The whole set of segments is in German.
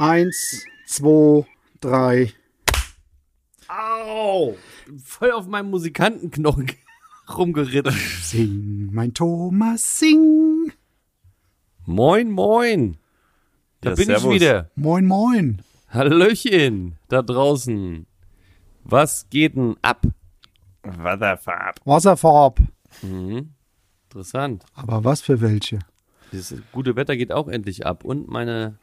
Eins, zwei, drei. Au! Voll auf meinem Musikantenknochen rumgeritten. Sing, mein Thomas, sing. Moin, moin. Da Ja, bin servus. ich wieder. Moin, moin. Hallöchen da draußen. Was geht denn ab? Wasserfarb. Wasserfarb. Mhm. Interessant. Aber was für welche? Das gute Wetter geht auch endlich ab. Und meine,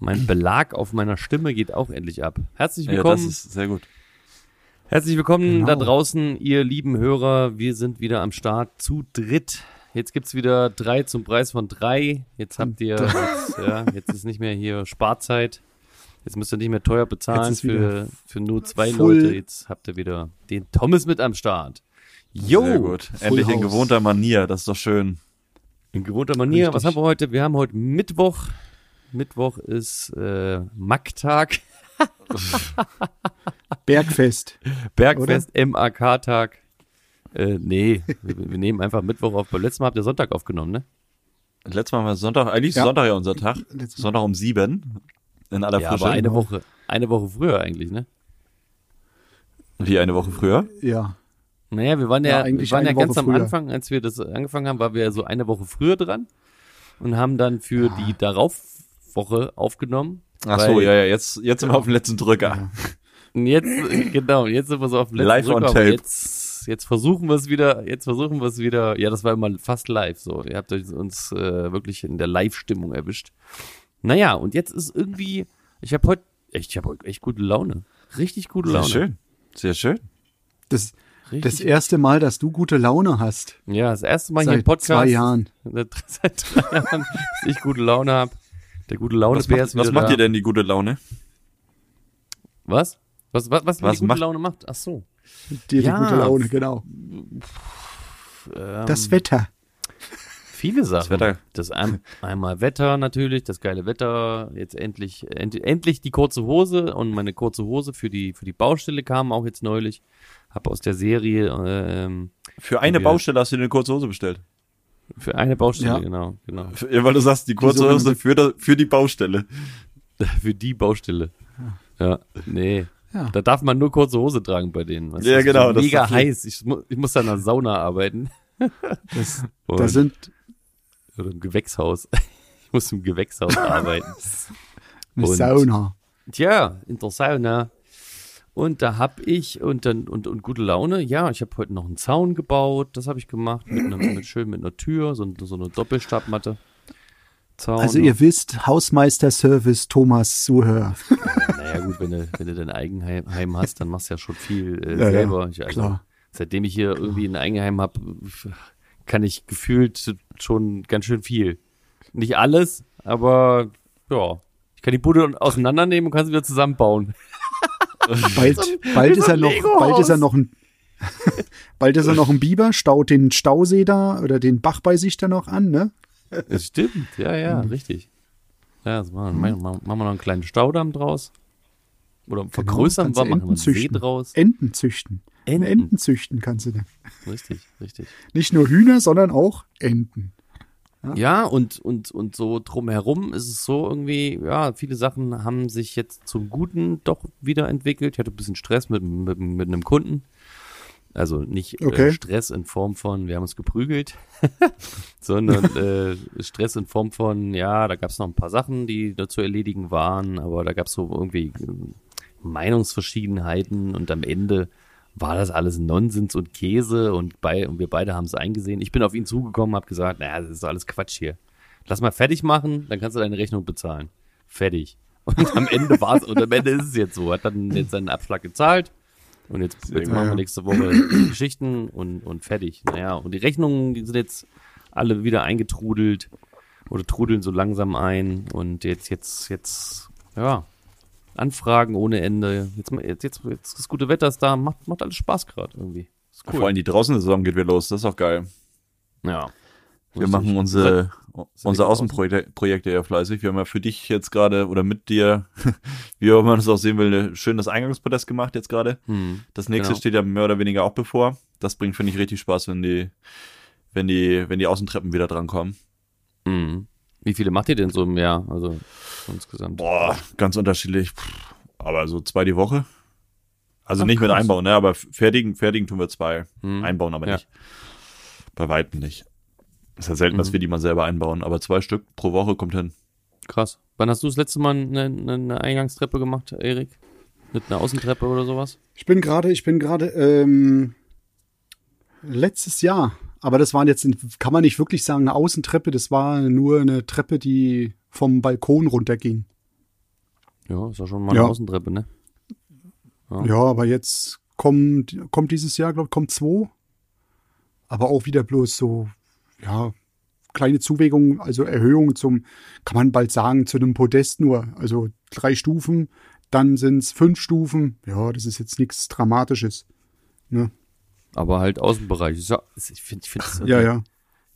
mein Belag auf meiner Stimme geht auch endlich ab. Herzlich Ja, das willkommen. ist sehr gut. Herzlich willkommen Genau. da draußen, ihr lieben Hörer. Wir sind wieder am Start zu dritt. Jetzt gibt's wieder drei zum Preis von drei. Jetzt habt ihr, jetzt, ja, jetzt ist nicht mehr hier Sparzeit. Jetzt müsst ihr nicht mehr teuer bezahlen für, für nur zwei. Leute. Jetzt habt ihr wieder den Thomas mit am Start. Jo, Sehr gut. Endlich in gewohnter Manier, das ist doch schön. in gewohnter Manier. Richtig. Was haben wir heute? Wir haben heute Mittwoch. Mittwoch ist äh, Macktag, Bergfest. Bergfest, MAK-Tag. Äh, nee, wir, wir nehmen einfach Mittwoch auf. Beim letzten Mal habt ihr Sonntag aufgenommen, ne? Letztes Mal war Sonntag, eigentlich ist Ja. Sonntag ja unser Tag. Sonntag um sieben. In aller Ja, Frische. aber eine. Woche, eine Woche früher eigentlich, ne? Wie eine Woche früher? Ja. Naja, wir waren Ja, ja, eigentlich wir waren ja eine Woche ganz am früher. Anfang, als wir das angefangen haben, waren wir ja so eine Woche früher dran und haben dann für die darauf Woche aufgenommen. Ach so, ja, ja, jetzt, jetzt sind wir auf dem letzten Drücker. Jetzt, genau, jetzt sind wir so auf dem letzten Live on Drücker, aber tape. Jetzt, jetzt versuchen wir es wieder, jetzt versuchen wir es wieder. Ja, das war immer fast live so. Ihr habt euch- uns äh, wirklich in der Live-Stimmung erwischt. Naja, und jetzt ist irgendwie, ich habe heute, echt, ich habe heute echt gute Laune. Richtig gute Sehr Laune. schön. Sehr schön. Das, Richtig das erste Mal, dass du gute Laune hast. Ja, das erste Mal hier im Seit Podcast. zwei Jahren. Seit, seit drei Jahren, dass ich gute Laune habe. Der gute Laune Was Bär macht, ist wieder was macht da. dir denn die gute Laune? Was? Was, was, was, Was die gute macht- Laune macht? Ach so. Dir Ja. die gute Laune, genau. Ähm, Das Wetter. Viele Sachen. Wetter. Das ein, einmal Wetter natürlich, das geile Wetter. Jetzt endlich, end, endlich die kurze Hose und meine kurze Hose für die für die Baustelle kam auch jetzt neulich. Hab aus der Serie ähm, Für eine Baustelle hast du dir eine kurze Hose bestellt. Für eine Baustelle Ja. genau genau ja, weil du sagst, die kurze Hose für, da- für die Baustelle. für die Baustelle. Ja, nee. Ja. Da darf man nur kurze Hose tragen bei denen. du? Ja, genau, so Mega heiß. Ich, mu ich muss da in der Sauna arbeiten. Das, Und- da sind Oder im Gewächshaus. Ich muss im Gewächshaus arbeiten. Und- Sauna. Tja, in der Sauna. Und da hab ich und dann und, und gute Laune. Ja, ich habe heute noch einen Zaun gebaut. Das habe ich gemacht mit, einer, mit schön mit einer Tür, so, so eine Doppelstabmatte. Zaun. Also ihr wisst, Hausmeister-Service Thomas Zuhör. naja gut, wenn du wenn du dein Eigenheim Heim hast, dann machst du ja schon viel äh, ja, selber. ich, also, klar. seitdem ich hier irgendwie ein Eigenheim habe, kann ich gefühlt schon ganz schön viel. Nicht alles, aber ja, ich kann die Bude auseinandernehmen und kann sie wieder zusammenbauen. Bald, bald, ist er noch, bald ist er noch ein bald ist er noch ein Biber, staut den Stausee da oder den Bach bei sich da noch an, ne? Das stimmt, ja, ja, richtig. Ja, das machen, machen, machen wir noch einen kleinen Staudamm draus. Oder vergrößern kannst wir, machen wir einen Enten See züchten. draus. Enten züchten. Enten. Enten züchten kannst du denn. Richtig, richtig. Nicht nur Hühner, sondern auch Enten. Ja, und, und, und so drumherum ist es so irgendwie, ja, viele Sachen haben sich jetzt zum Guten doch wieder entwickelt. Ich hatte ein bisschen Stress mit, mit, mit einem Kunden. Also nicht Okay. äh, Stress in Form von, wir haben uns geprügelt, sondern äh, Stress in Form von, ja, da gab es noch ein paar Sachen, die da zu erledigen waren, aber da gab es so irgendwie ähm, Meinungsverschiedenheiten und am Ende war das alles Nonsens und Käse und, bei, und wir beide haben es eingesehen. Ich bin auf ihn zugekommen, habe gesagt, naja, das ist alles Quatsch hier. Lass mal fertig machen, dann kannst du deine Rechnung bezahlen. Fertig. Und am Ende war es, und am Ende ist es jetzt so. Hat dann jetzt seinen Abschlag gezahlt und jetzt, jetzt machen wir nächste Woche Geschichten und, und fertig. Naja, und die Rechnungen, die sind jetzt alle wieder eingetrudelt. oder trudeln so langsam ein und jetzt, jetzt, jetzt, ja, Anfragen ohne Ende. Jetzt, jetzt, jetzt, jetzt das gute Wetter ist da, macht, macht alles Spaß gerade irgendwie. Ist Vor allem die Draußensaison geht wieder los, das ist auch geil. Ja. Wir machen unsere, unsere Außenprojekte ja fleißig. Wir haben ja für dich jetzt gerade oder mit dir, wie auch immer man das auch sehen will, schön das Eingangspodest gemacht jetzt gerade. Hm. Das nächste Genau. steht ja mehr oder weniger auch bevor. Das bringt, finde ich, richtig Spaß, wenn die, wenn die, wenn die Außentreppen wieder drankommen. Hm. Wie viele macht ihr denn so im Jahr? Also insgesamt. Boah, ganz unterschiedlich. Aber so zwei die Woche. Also Ach, nicht mit einbauen, ne? Aber fertigen, fertigen tun wir zwei. Hm. Einbauen aber Ja. nicht. Bei Weitem nicht. Ist ja selten, dass Mhm. wir die mal selber einbauen, aber zwei Stück pro Woche kommt hin. Krass. Wann hast du das letzte Mal eine, eine, eine Eingangstreppe gemacht, Erik? Mit einer Außentreppe oder sowas? Ich bin gerade, ich bin gerade ähm, letztes Jahr, aber das waren jetzt, kann man nicht wirklich sagen, eine Außentreppe, das war nur eine Treppe, die vom Balkon runterging. Ja, ist ja schon mal eine Ja. Außentreppe, ne? Ja. Ja, aber jetzt kommt, kommt dieses Jahr, glaube ich, kommt zwei. Aber auch wieder bloß so, ja, kleine Zuwägungen, also Erhöhungen zum, kann man bald sagen, zu einem Podest nur. Also drei Stufen, dann sind's fünf Stufen. Ja, das ist jetzt nichts Dramatisches. Ne? Aber halt Außenbereich. Ist ja, ich finde, ich finde das, Ja, irgendwie- ja.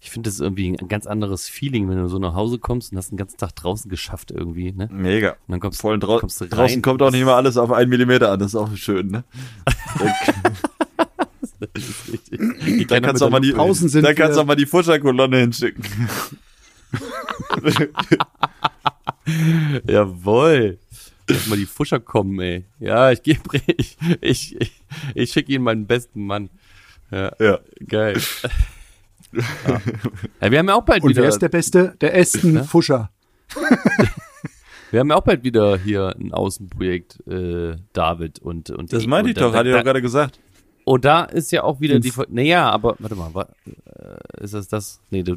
ich finde das irgendwie ein ganz anderes Feeling, wenn du so nach Hause kommst und hast den ganzen Tag draußen geschafft irgendwie, ne? Und Mega. dann kommst, Vor allem drau kommst du rein. draußen kommt auch nicht immer alles auf einen Millimeter an, das ist auch schön, ne? Das ist richtig. Die Da kannst du auch mal die, Draußen sind da kannst du auch mal die Fuscherkolonne hinschicken. Jawohl. Lass mal die Fuscher kommen, ey. Ja, ich gebe, ich, ich, ich, ich schicke ihnen meinen besten Mann. Ja, Ja. geil. ja. ja, wir haben ja auch bald Und wieder, wer ist der Beste? Der Aston Ne? Fuscher. wir haben ja auch bald wieder hier ein Außenprojekt, äh, David und, und Das meinte ich doch, da, hatte ich da, doch gerade gesagt. Und da ist ja auch wieder die, naja, aber, warte mal, wa, äh, ist das das, nee, du,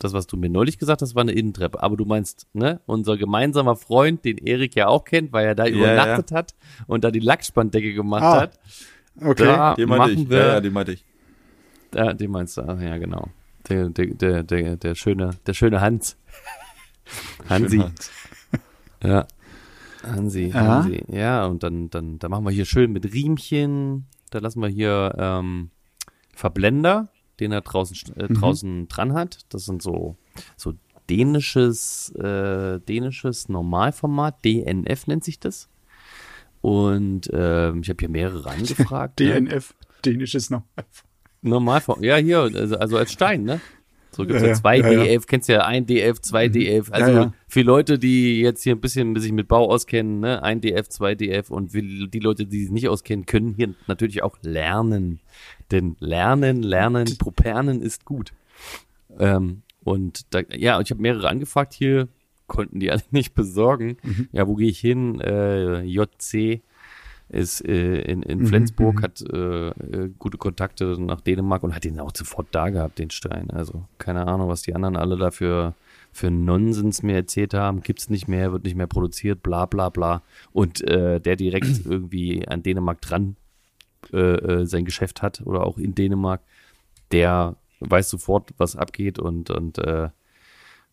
das, was du mir neulich gesagt hast, war eine Innentreppe. Aber du meinst, ne, unser gemeinsamer Freund, den Erik ja auch kennt, weil er da übernachtet hat und da die Lackspanndecke gemacht Ah, hat. Okay. Da Den meinte machen ich. wir, Ja, ja, den meinte ich. Ja, den meinst du, ah, ja, genau. Der, der, der, der, der schöne, der schöne Hans. Hansi. Ja. Hansi. Hansi. Ja, und dann, dann, dann machen wir hier schön mit Riemchen. Da lassen wir hier ähm, Verblender, den er draußen, äh, draußen dran hat. Das sind so, so dänisches, äh, dänisches Normalformat. DNF nennt sich das. Und ähm, ich habe hier mehrere angefragt. ne? DNF, dänisches noch. Normalform. Ja, hier, also, also als Stein, ne? So gibt's ja, Ja, ja, zwei ja, ja. DF, kennst ja ein DF, zwei DF. Also Ja, ja. für Leute, die jetzt hier ein bisschen sich mit Bau auskennen, ne, ein DF, zwei DF und die Leute, die sich nicht auskennen, können hier natürlich auch lernen. Denn lernen, lernen, Propernen ist gut. Ähm, und da, ja, ich habe mehrere angefragt hier, konnten die alle nicht besorgen. Mhm. Ja, wo gehe ich hin? Äh, JC ist äh, in, in Mhm, Flensburg, hat äh, äh, gute Kontakte nach Dänemark und hat den auch sofort da gehabt, den Stein. Also keine Ahnung, was die anderen alle dafür für Nonsens mir erzählt haben. Gibt's nicht mehr, wird nicht mehr produziert, bla bla bla. Und äh, der direkt irgendwie an Dänemark dran äh, äh, sein Geschäft hat oder auch in Dänemark, der weiß sofort, was abgeht und, und, äh,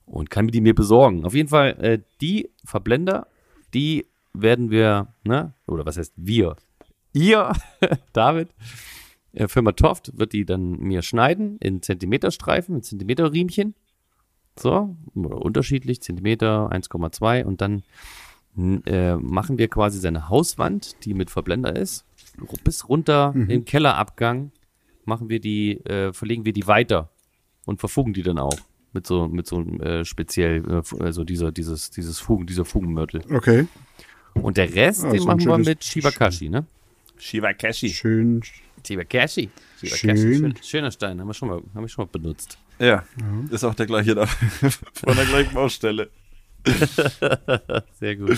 und kann die mir besorgen. Auf jeden Fall, äh, die Verblender, die werden wir, ne, oder was heißt wir? Ihr, David, äh, Firma Toft wird die dann mir schneiden in Zentimeterstreifen, in Zentimeterriemchen. So, oder unterschiedlich, Zentimeter, 1,2 und dann äh, machen wir quasi seine Hauswand, die mit Verblender ist, bis runter im Kellerabgang machen wir die, äh, verlegen wir die weiter und verfugen die dann auch mit so mit so einem äh, speziell äh, also dieser dieses dieses Fugen dieser Fugenmörtel Okay. Und der Rest Ah, den so machen wir mit Shibakashi ne Shivakashi. Schön. Shibakashi Shibakashi Schön. schön, schöner Stein haben wir schon mal haben wir schon mal benutzt Ja, ist auch der gleiche da. Von der gleichen Baustelle. sehr gut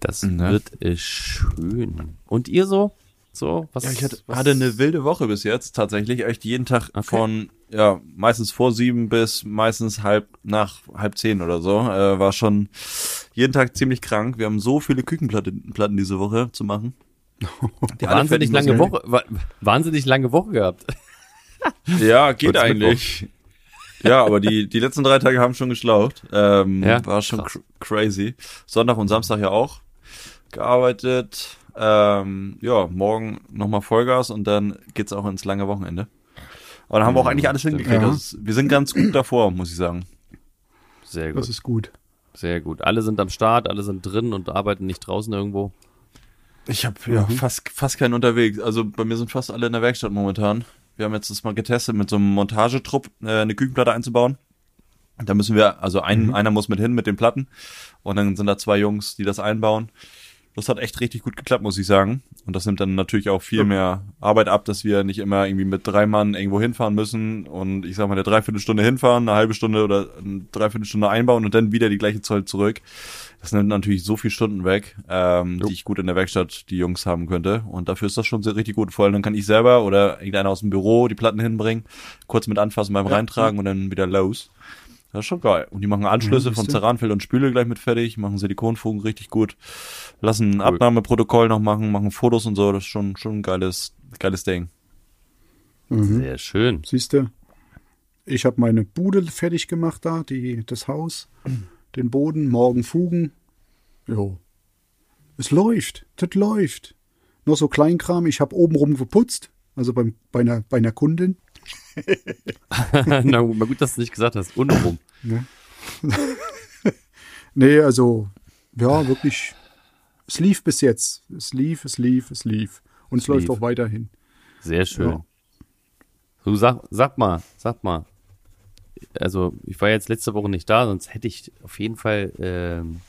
das Ne? wird äh, schön und ihr so so was Ja, ich hatte, was, hatte eine wilde Woche bis jetzt, tatsächlich. Echt jeden Tag Okay. von, ja, meistens vor sieben bis meistens halb nach halb zehn oder so. Äh, war schon jeden Tag ziemlich krank. Wir haben so viele Küchenplatten Platten diese Woche zu machen. Die wahnsinnig lange. Woche wa wahnsinnig lange Woche gehabt Ja, geht Kurz eigentlich. Ja, aber die, die letzten drei Tage haben schon geschlaucht. Ähm, Ja? War schon cr crazy. Sonntag und Samstag ja auch gearbeitet. Ähm, ja, morgen nochmal Vollgas und dann geht's auch ins lange Wochenende. Aber dann haben wir auch eigentlich alles hingekriegt. Ja. Das ist, wir sind ganz gut davor, muss ich sagen. Sehr Das gut, ist gut. sehr gut. Alle sind am Start, alle sind drin und arbeiten nicht draußen irgendwo. Ich habe ja Mhm. fast, fast keinen unterwegs. Also bei mir sind fast alle in der Werkstatt momentan. Wir haben jetzt das mal getestet, mit so einem Montagetrupp äh, eine Küchenplatte einzubauen. Da müssen wir, also ein, einer muss mit hin mit den Platten und dann sind da zwei Jungs, die das einbauen. Das hat echt richtig gut geklappt, muss ich sagen. Und das nimmt dann natürlich auch viel mehr Arbeit ab, dass wir nicht immer irgendwie mit drei Mann irgendwo hinfahren müssen und ich sag mal eine Dreiviertelstunde hinfahren, eine halbe Stunde oder eine Dreiviertelstunde einbauen und dann wieder die gleiche Zoll zurück. Das nimmt natürlich so viel Stunden weg, ähm, die ich gut in der Werkstatt die Jungs haben könnte. Und dafür ist das schon sehr richtig gut. Vor allem dann kann ich selber oder irgendeiner aus dem Büro die Platten hinbringen, kurz mit anfassen beim Reintragen und dann wieder los. Das ist schon geil. Und die machen Anschlüsse Ja, von. Ceranfeld und Spüle gleich mit fertig, machen Silikonfugen richtig gut, lassen ein Abnahmeprotokoll noch machen, machen Fotos und so. Das ist schon, schon ein geiles, geiles Ding. Mhm. Sehr schön. Siehst du, ich habe meine Bude fertig gemacht da, die, das Haus, den Boden, morgen Fugen. Jo. Es läuft, das läuft. Noch so Kleinkram, ich habe obenrum geputzt, also beim, bei, einer, bei einer Kundin. Na gut, dass du nicht gesagt hast. Unrum. Nee, also, ja, wirklich, es lief bis jetzt. Es lief, es lief, es lief. Und es, Es läuft lief. auch weiterhin. Sehr schön. Ja. Du sag, sag mal, sag mal. Also, ich war jetzt letzte Woche nicht da, sonst hätte ich auf jeden Fall ähm,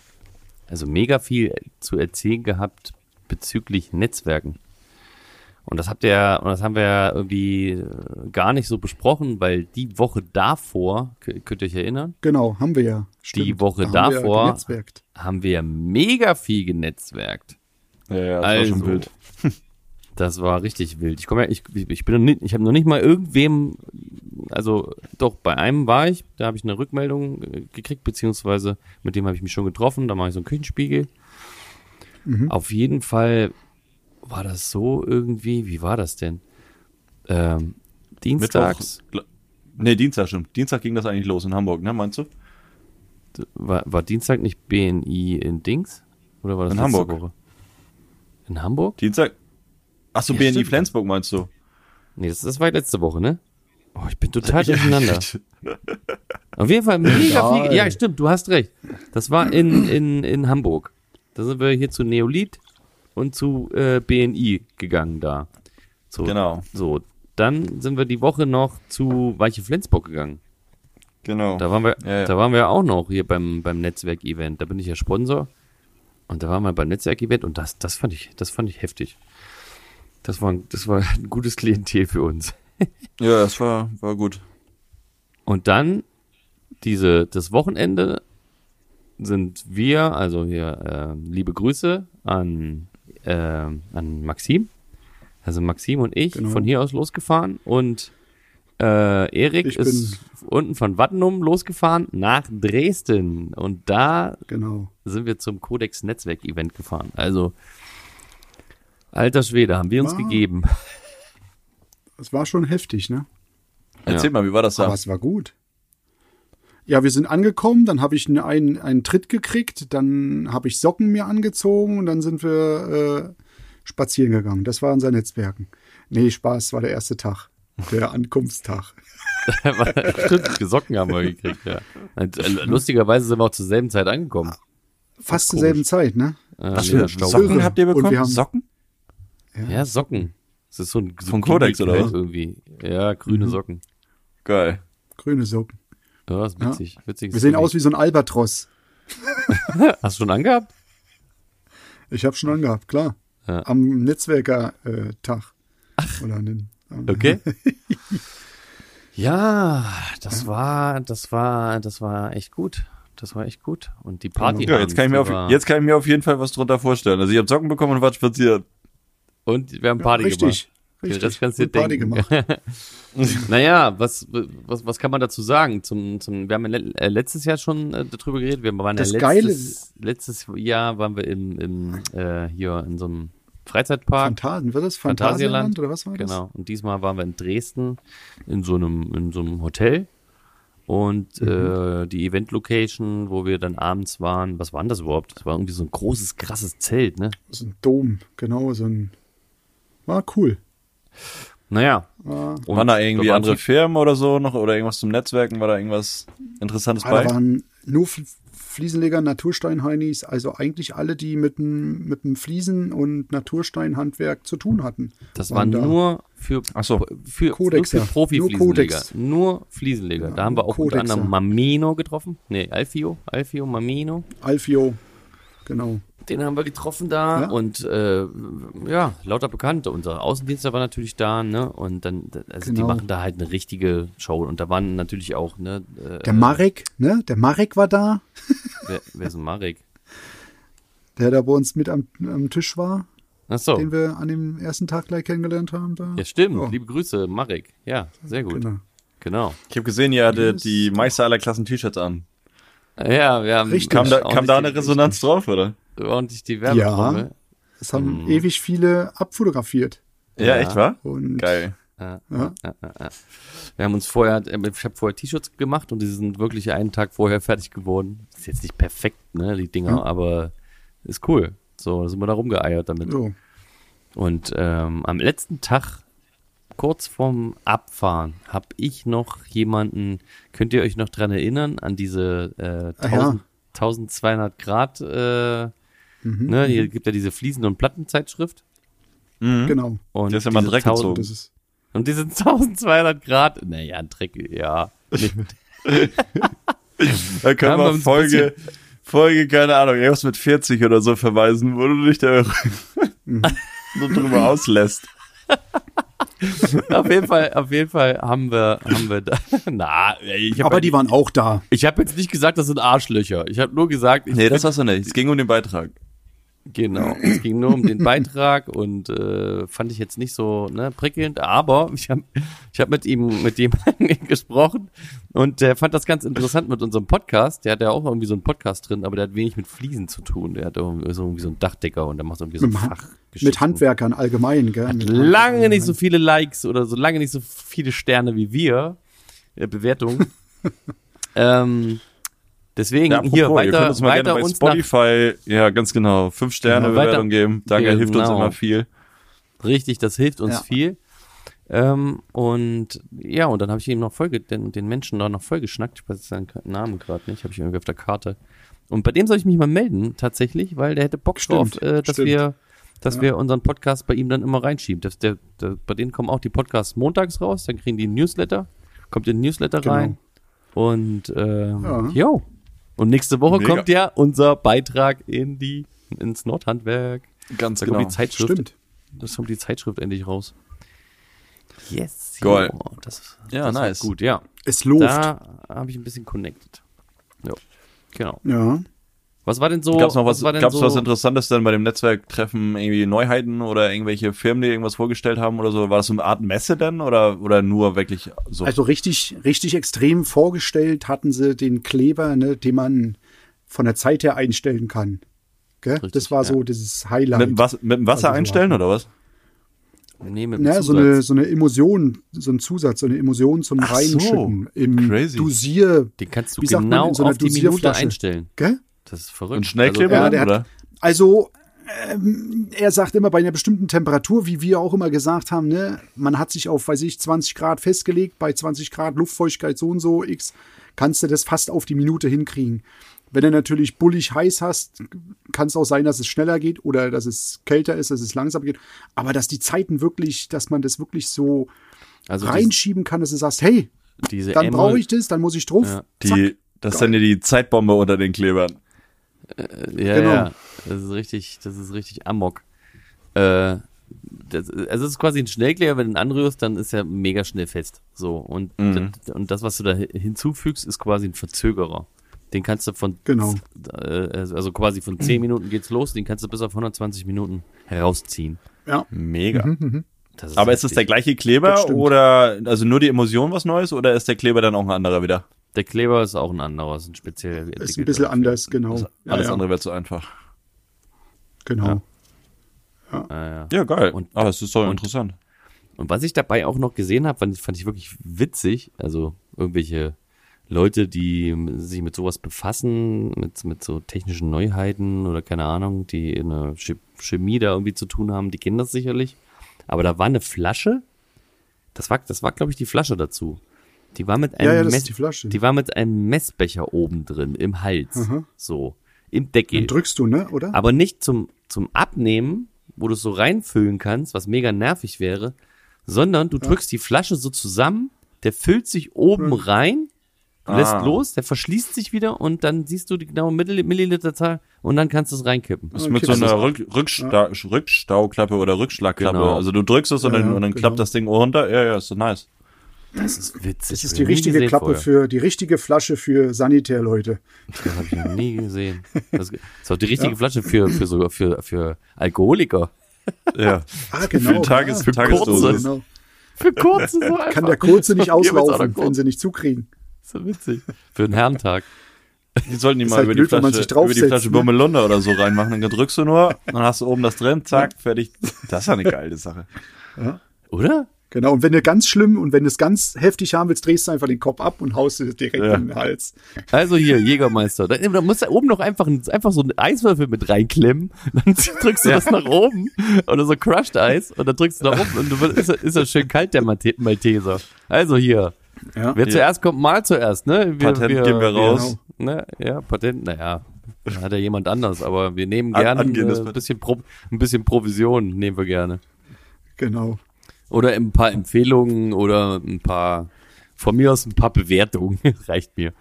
also mega viel zu erzählen gehabt bezüglich Netzwerken. Und das habt ihr ja, und das haben wir ja irgendwie äh, gar nicht so besprochen, weil die Woche davor, könnt ihr euch erinnern, Genau, haben wir ja. Die Woche Da haben wir ja davor- genetzwerkt. haben wir ja mega viel genetzwerkt. Ja, ja, also, Das war richtig wild. Ich komme ja, ich, ich bin noch nicht, ich habe noch nicht mal irgendwem, also doch bei einem war ich, da habe ich eine Rückmeldung äh, gekriegt, beziehungsweise mit dem habe ich mich schon getroffen. Da mache ich so einen Küchenspiegel. Mhm. Auf jeden Fall war das so irgendwie. Wie war das denn? Ähm, dienstags Mittwoch. Nee, Dienstag stimmt. Dienstag ging das eigentlich los in Hamburg, ne, meinst du? war, war Dienstag nicht BNI in Dings oder war das In letzte Hamburg. Woche? In Hamburg? Dienstag? Ach so, Ja, BNI stimmt. Flensburg meinst du? Nee, das, das war letzte Woche, ne? Oh, ich bin total durcheinander. Auf jeden Fall mega viel. Ja, stimmt, du hast recht. Das war in, in, in Hamburg. Da sind wir hier zu Neolith und zu äh, BNI gegangen da. So, Genau, So, dann sind wir die Woche noch zu Weiche Flensburg gegangen. genau. Da waren wir, Ja, ja. da waren wir auch noch hier beim, beim Netzwerk-Event. Da bin ich ja Sponsor. Und da waren wir beim Netzwerk-Event und das, das fand ich, das fand ich heftig. Das war, das war ein gutes Klientel für uns. Ja, das war, war gut. Und dann diese, das Wochenende sind wir, also hier, äh, liebe Grüße an, äh, an Maxim. Also Maxim und ich Genau. von hier aus losgefahren und äh, Erik Ich ist unten von Wattenum losgefahren nach Dresden und da Genau. sind wir zum Codex Netzwerk Event gefahren. Also alter Schwede, haben wir uns gegeben. Es war schon heftig, ne? Erzähl mal, wie war das da? Aber es war gut. Ja, wir sind angekommen, dann habe ich einen, einen, einen Tritt gekriegt, dann habe ich Socken mir angezogen und dann sind wir äh, spazieren gegangen. Das war unser Netzwerken. Nee, Spaß, war der erste Tag. Der Ankunftstag. Stimmt, Socken haben wir gekriegt, ja. Äh, Lustigerweise sind wir auch zur selben Zeit angekommen. Fast zur selben Zeit, ne? Äh, Was für. Socken habt ihr bekommen? wir haben- Socken? Ja, Socken. Das ist so ein so Von Codex, Gimmick oder was? Irgendwie. Ja, grüne Mhm. Socken. Geil. Grüne Socken. Ja, ist witzig. witzig Wir sehen aus wie so ein Albatros. Hast du schon angehabt? Ich habe schon angehabt, klar. Ja. Am Netzwerker-Tag. Oder an den, am- Okay. ja, das war, das war, das war echt gut. Das war echt gut. Und die Party. Ja, jetzt kann, ich mir auf, jetzt kann ich mir auf jeden Fall was drunter vorstellen. Also ich habe Socken bekommen und war spazieren. Und wir haben Party richtig, gemacht. Richtig. Das kannst du dir Party denken. gemacht. Naja, was, was, was kann man dazu sagen? Zum, zum, wir haben äh, letztes Jahr schon äh, darüber geredet. Wir waren Das ja Geile- letztes, letztes Jahr waren wir im, im äh, hier in so einem Freizeitpark. Phantasien, war das Phantasialand. Phantasialand oder was war das? Genau. Und diesmal waren wir in Dresden in so einem, in so einem Hotel. Und äh, die Event-Location, wo wir dann abends waren, was war denn das überhaupt? Das war irgendwie so ein großes, krasses Zelt, ne? So ein Dom, genau, so ein. War cool. Naja. War, Und Waren da irgendwie andere Firmen oder so noch oder irgendwas zum Netzwerken? War da irgendwas Interessantes Ah, da bei? waren nur Fliesenleger, Natursteinheinis, also eigentlich alle, die mit dem, mit dem Fliesen- und Natursteinhandwerk zu tun hatten. Das waren war da. nur für, Ach so. für, nur für Profi-Fliesenleger. Nur Fliesenleger. Da haben wir auch unter Kodexer. anderem Mamino getroffen. Nee, Alfio. Alfio, Mamino. Alfio, genau. Den haben wir getroffen da Ja. und äh, ja, lauter Bekannte. Unser Außendienster war natürlich da, ne? Und dann, also die Genau. machen da halt eine richtige Show. Und da waren natürlich auch, ne? Äh, Der Marek, ne? Der Marek war da, wer, wer ist denn Marek? der da bei uns mit am, am Tisch war, Ach so. den wir an dem ersten Tag gleich kennengelernt haben. Da. Ja, stimmt. Ja. Liebe Grüße, Marek. Ja, sehr gut. Genau. Genau. Ich habe gesehen, ihr hattet Yes. die Meister aller Klassen T-Shirts an. Ja, wir haben Richtig. Kam da, kam da eine die- Resonanz drauf, oder? Ordentlich die Werbetrommel. Es haben Mhm. ewig viele abfotografiert. Ja, Ja. echt wahr? Und Geil. Ja, Ja. ja, ja, ja. Wir haben uns vorher, ich habe vorher T-Shirts gemacht und die sind wirklich einen Tag vorher fertig geworden. Ist jetzt nicht perfekt, ne, die Dinger, Ja. aber ist cool. So, da sind wir da rumgeeiert damit. so. Und ähm, am letzten Tag, kurz vorm Abfahren, habe ich noch jemanden, könnt ihr euch noch dran erinnern, an diese äh, Ah, ja. 1000, 1200 Grad, äh, Mhm. ne, hier gibt ja diese Fliesen- und Plattenzeitschrift. Mhm. Genau. Und Der ist ja mal diese Dreck 1000 gezogen. Das ist, Und diese 1200 Grad, naja, ein Dreck, ja. Da können wir Folge, Folge, keine Ahnung, irgendwas mit 40 oder so verweisen, wo du dich da so drüber auslässt. auf jeden Fall, auf jeden Fall haben wir, haben wir da, na, ich habe aber die waren auch da. ich habe jetzt nicht gesagt, das sind Arschlöcher. Ich habe nur gesagt, ich Nee, das hast du nicht. Es ging um den Beitrag. Genau, es ging nur um den Beitrag und äh, fand ich jetzt nicht so ne, prickelnd, aber ich habe ich hab mit ihm, mit jemandem gesprochen und der fand das ganz interessant mit unserem Podcast. Der hat ja auch irgendwie so einen Podcast drin, aber der hat wenig mit Fliesen zu tun. Der hat irgendwie so, irgendwie so einen Dachdecker und der macht irgendwie so Ha- Fachgeschichten. mit Handwerkern allgemein, gell? Mit Lange nicht so viele Likes oder so lange nicht so viele Sterne wie wir. Äh, Bewertungen. ähm, deswegen Ja, apropos, hier ihr könnt weiter, uns mal gerne weiter bei uns nach Spotify, ja, ganz genau, fünf Sterne weiter- Bewertung geben. Danke, hilft uns Genau. immer viel. Richtig, das hilft uns Ja. viel. Ähm, und ja, und dann habe ich ihm noch voll, den, den Menschen da noch voll geschnackt. Ich weiß jetzt seinen Namen gerade nicht, habe ich irgendwie auf der Karte. Und bei dem soll ich mich mal melden, tatsächlich, weil der hätte Bock Stimmt, drauf, äh, dass stimmt. wir, dass Ja. wir unseren Podcast bei ihm dann immer reinschieben. Das, der, der, bei denen kommen auch die Podcasts montags raus, dann kriegen die einen Newsletter, kommt in den Newsletter Genau. rein. Und ähm, Ja. jo. Und nächste Woche Mega. kommt ja unser Beitrag in die ins Nordhandwerk. Ganz Da genau. kommt die Zeitschrift. Stimmt. Das kommt die Zeitschrift endlich raus. Yes. Geil. jo, Das, Ja, das nice. Gut, ja. Es lobt. Da habe ich ein bisschen connected. Ja, genau. Ja. Was war denn so? Gab's noch was, denn gab's so, was Interessantes denn bei dem Netzwerktreffen? Irgendwie Neuheiten oder irgendwelche Firmen, die irgendwas vorgestellt haben oder so? War das so eine Art Messe denn oder, oder nur wirklich so? Also richtig, richtig extrem vorgestellt hatten sie den Kleber, ne, den man von der Zeit her einstellen kann. Gell? Richtig, das war ja. so dieses Highlight. mit, dem Was, mit dem Wasser Also so einstellen hatten- oder was? Nee, mit dem Ja, so eine, so eine Emulsion, so ein Zusatz, so eine Emulsion zum Ach so, Reinschütten. Im crazy. Dosier, Den kannst du man, genau in so einer auf die Minute Dosierflasche. einstellen. gell? Das ist verrückt. Und Schnellkleber Ja, dann, der hat- oder? Also, ähm, er sagt immer bei einer bestimmten Temperatur, wie wir auch immer gesagt haben, ne, man hat sich auf, weiß ich, 20 Grad festgelegt, bei 20 Grad Luftfeuchtigkeit so und so, X, kannst du das fast auf die Minute hinkriegen. Wenn du natürlich bullig heiß hast, kann es auch sein, dass es schneller geht oder dass es kälter ist, dass es langsamer geht. Aber dass die Zeiten wirklich, dass man das wirklich so also reinschieben kann, dass du sagst, hey, dann brauche ich das, dann muss ich drauf. Ja. Die, das ist dann ja die Zeitbombe unter den Klebern. Ja, Genau. ja, das ist richtig, das ist richtig Amok. Äh, das, also es ist quasi ein Schnellkleber, wenn du ihn anrührst, dann ist er mega schnell fest. So und Mhm. das, und das, was du da hi- hinzufügst, ist quasi ein Verzögerer. Den kannst du von Genau. äh, also quasi von 10 Minuten geht's los, den kannst du bis auf 120 Minuten herausziehen. Ja. Mega. Das Aber ist es der gleiche Kleber Das oder also nur die Emulsion was Neues oder ist der Kleber dann auch ein anderer wieder? Der Kleber ist auch ein anderer, ist ein speziell Ist ein bisschen anders, genau. Ja, alles ja, andere wird so einfach. Genau. Ja. Ja. Ja, geil. Und- Aber es ist doch und- interessant. Und was ich dabei auch noch gesehen habe, fand, fand ich wirklich witzig, also irgendwelche Leute, die sich mit sowas befassen, mit, mit so technischen Neuheiten oder keine Ahnung, die in der Che- Chemie da irgendwie zu tun haben, die kennen das sicherlich. Aber da war eine Flasche, das war, das war glaube ich die Flasche dazu. Die war mit einem Ja, ja, Mess- die Flasche. die war mit einem Messbecher oben drin, im Hals. Aha. So. Im Deckel. Den drückst du, ne, oder? Aber nicht zum, zum Abnehmen, wo du es so reinfüllen kannst, was mega nervig wäre, sondern du drückst die Flasche so zusammen, der füllt sich oben rein, du lässt Ah. los, der verschließt sich wieder und dann siehst du die genaue Milli- Milliliterzahl und dann kannst du es reinkippen. Das ist Okay, mit so das einer Rück, Rücksta Rückstauklappe oder Rückschlagklappe. Genau. Also du drückst es und dann, Ja, und dann genau. klappt das Ding runter. Ja, ja, ist so nice. Das ist witzig. das ist die richtige gesehen Klappe vorher. für, die richtige Flasche für Sanitärleute. Das habe ich noch nie gesehen. Das ist auch die richtige Flasche für, für sogar für, für Alkoholiker. Ja. Ah, Für genau. den Tages ah, für Tagesdosis. genau. Für kurze so Kann der Kurze nicht auslaufen, wenn sie nicht zukriegen. So witzig. Für einen Herrentag. Die sollten die Ist mal halt über, blöd, die wenn man Flasche, sich über die Flasche ne? Oder so reinmachen. Dann drückst du nur, dann hast du oben das drin, zack, fertig. Das ist ja eine geile Sache. Oder? Genau, und wenn du ganz schlimm und wenn du es ganz heftig haben willst, drehst du einfach den Kopf ab und haust es direkt Ja. in den Hals. Also hier, Jägermeister. Da, da musst du oben noch einfach, ein- einfach so einen Eiswürfel mit reinklemmen. Dann drückst du das nach oben. Oder so Crushed Eis. Und dann drückst du nach oben. Und du, ist, ist er schön kalt, der Malteser. Also hier. Ja. Wer zuerst kommt, mal zuerst, ne? Patent geben wir raus. ne? Ja, Patent, naja. Da hat ja jemand anders. Aber wir nehmen An- gerne äh, ein, bisschen Pro, ein bisschen Provision. Nehmen wir gerne. Genau. Oder ein paar Empfehlungen oder ein paar, von mir aus ein paar Bewertungen. Reicht mir.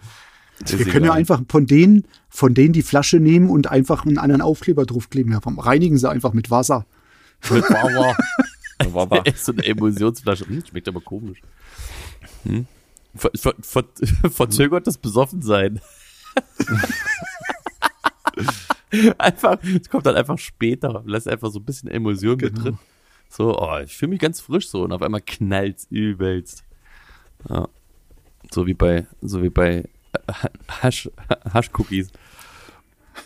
Wir können ja egal. einfach von denen, von denen die Flasche nehmen und einfach einen anderen Aufkleber draufkleben. Ja, reinigen sie einfach mit Wasser. Mit. Wunderbar. Echt so eine Emulsionsflasche. Hm, schmeckt aber komisch. Hm? Ver, ver, ver, verzögert das Besoffensein. einfach, es kommt dann einfach später. Lässt einfach so ein bisschen Emulsion mit Genau. drin. So, oh, ich fühle mich ganz frisch so und auf einmal knallt's übelst. Ja. So wie bei, so wie bei äh, Hasch, Haschcookies.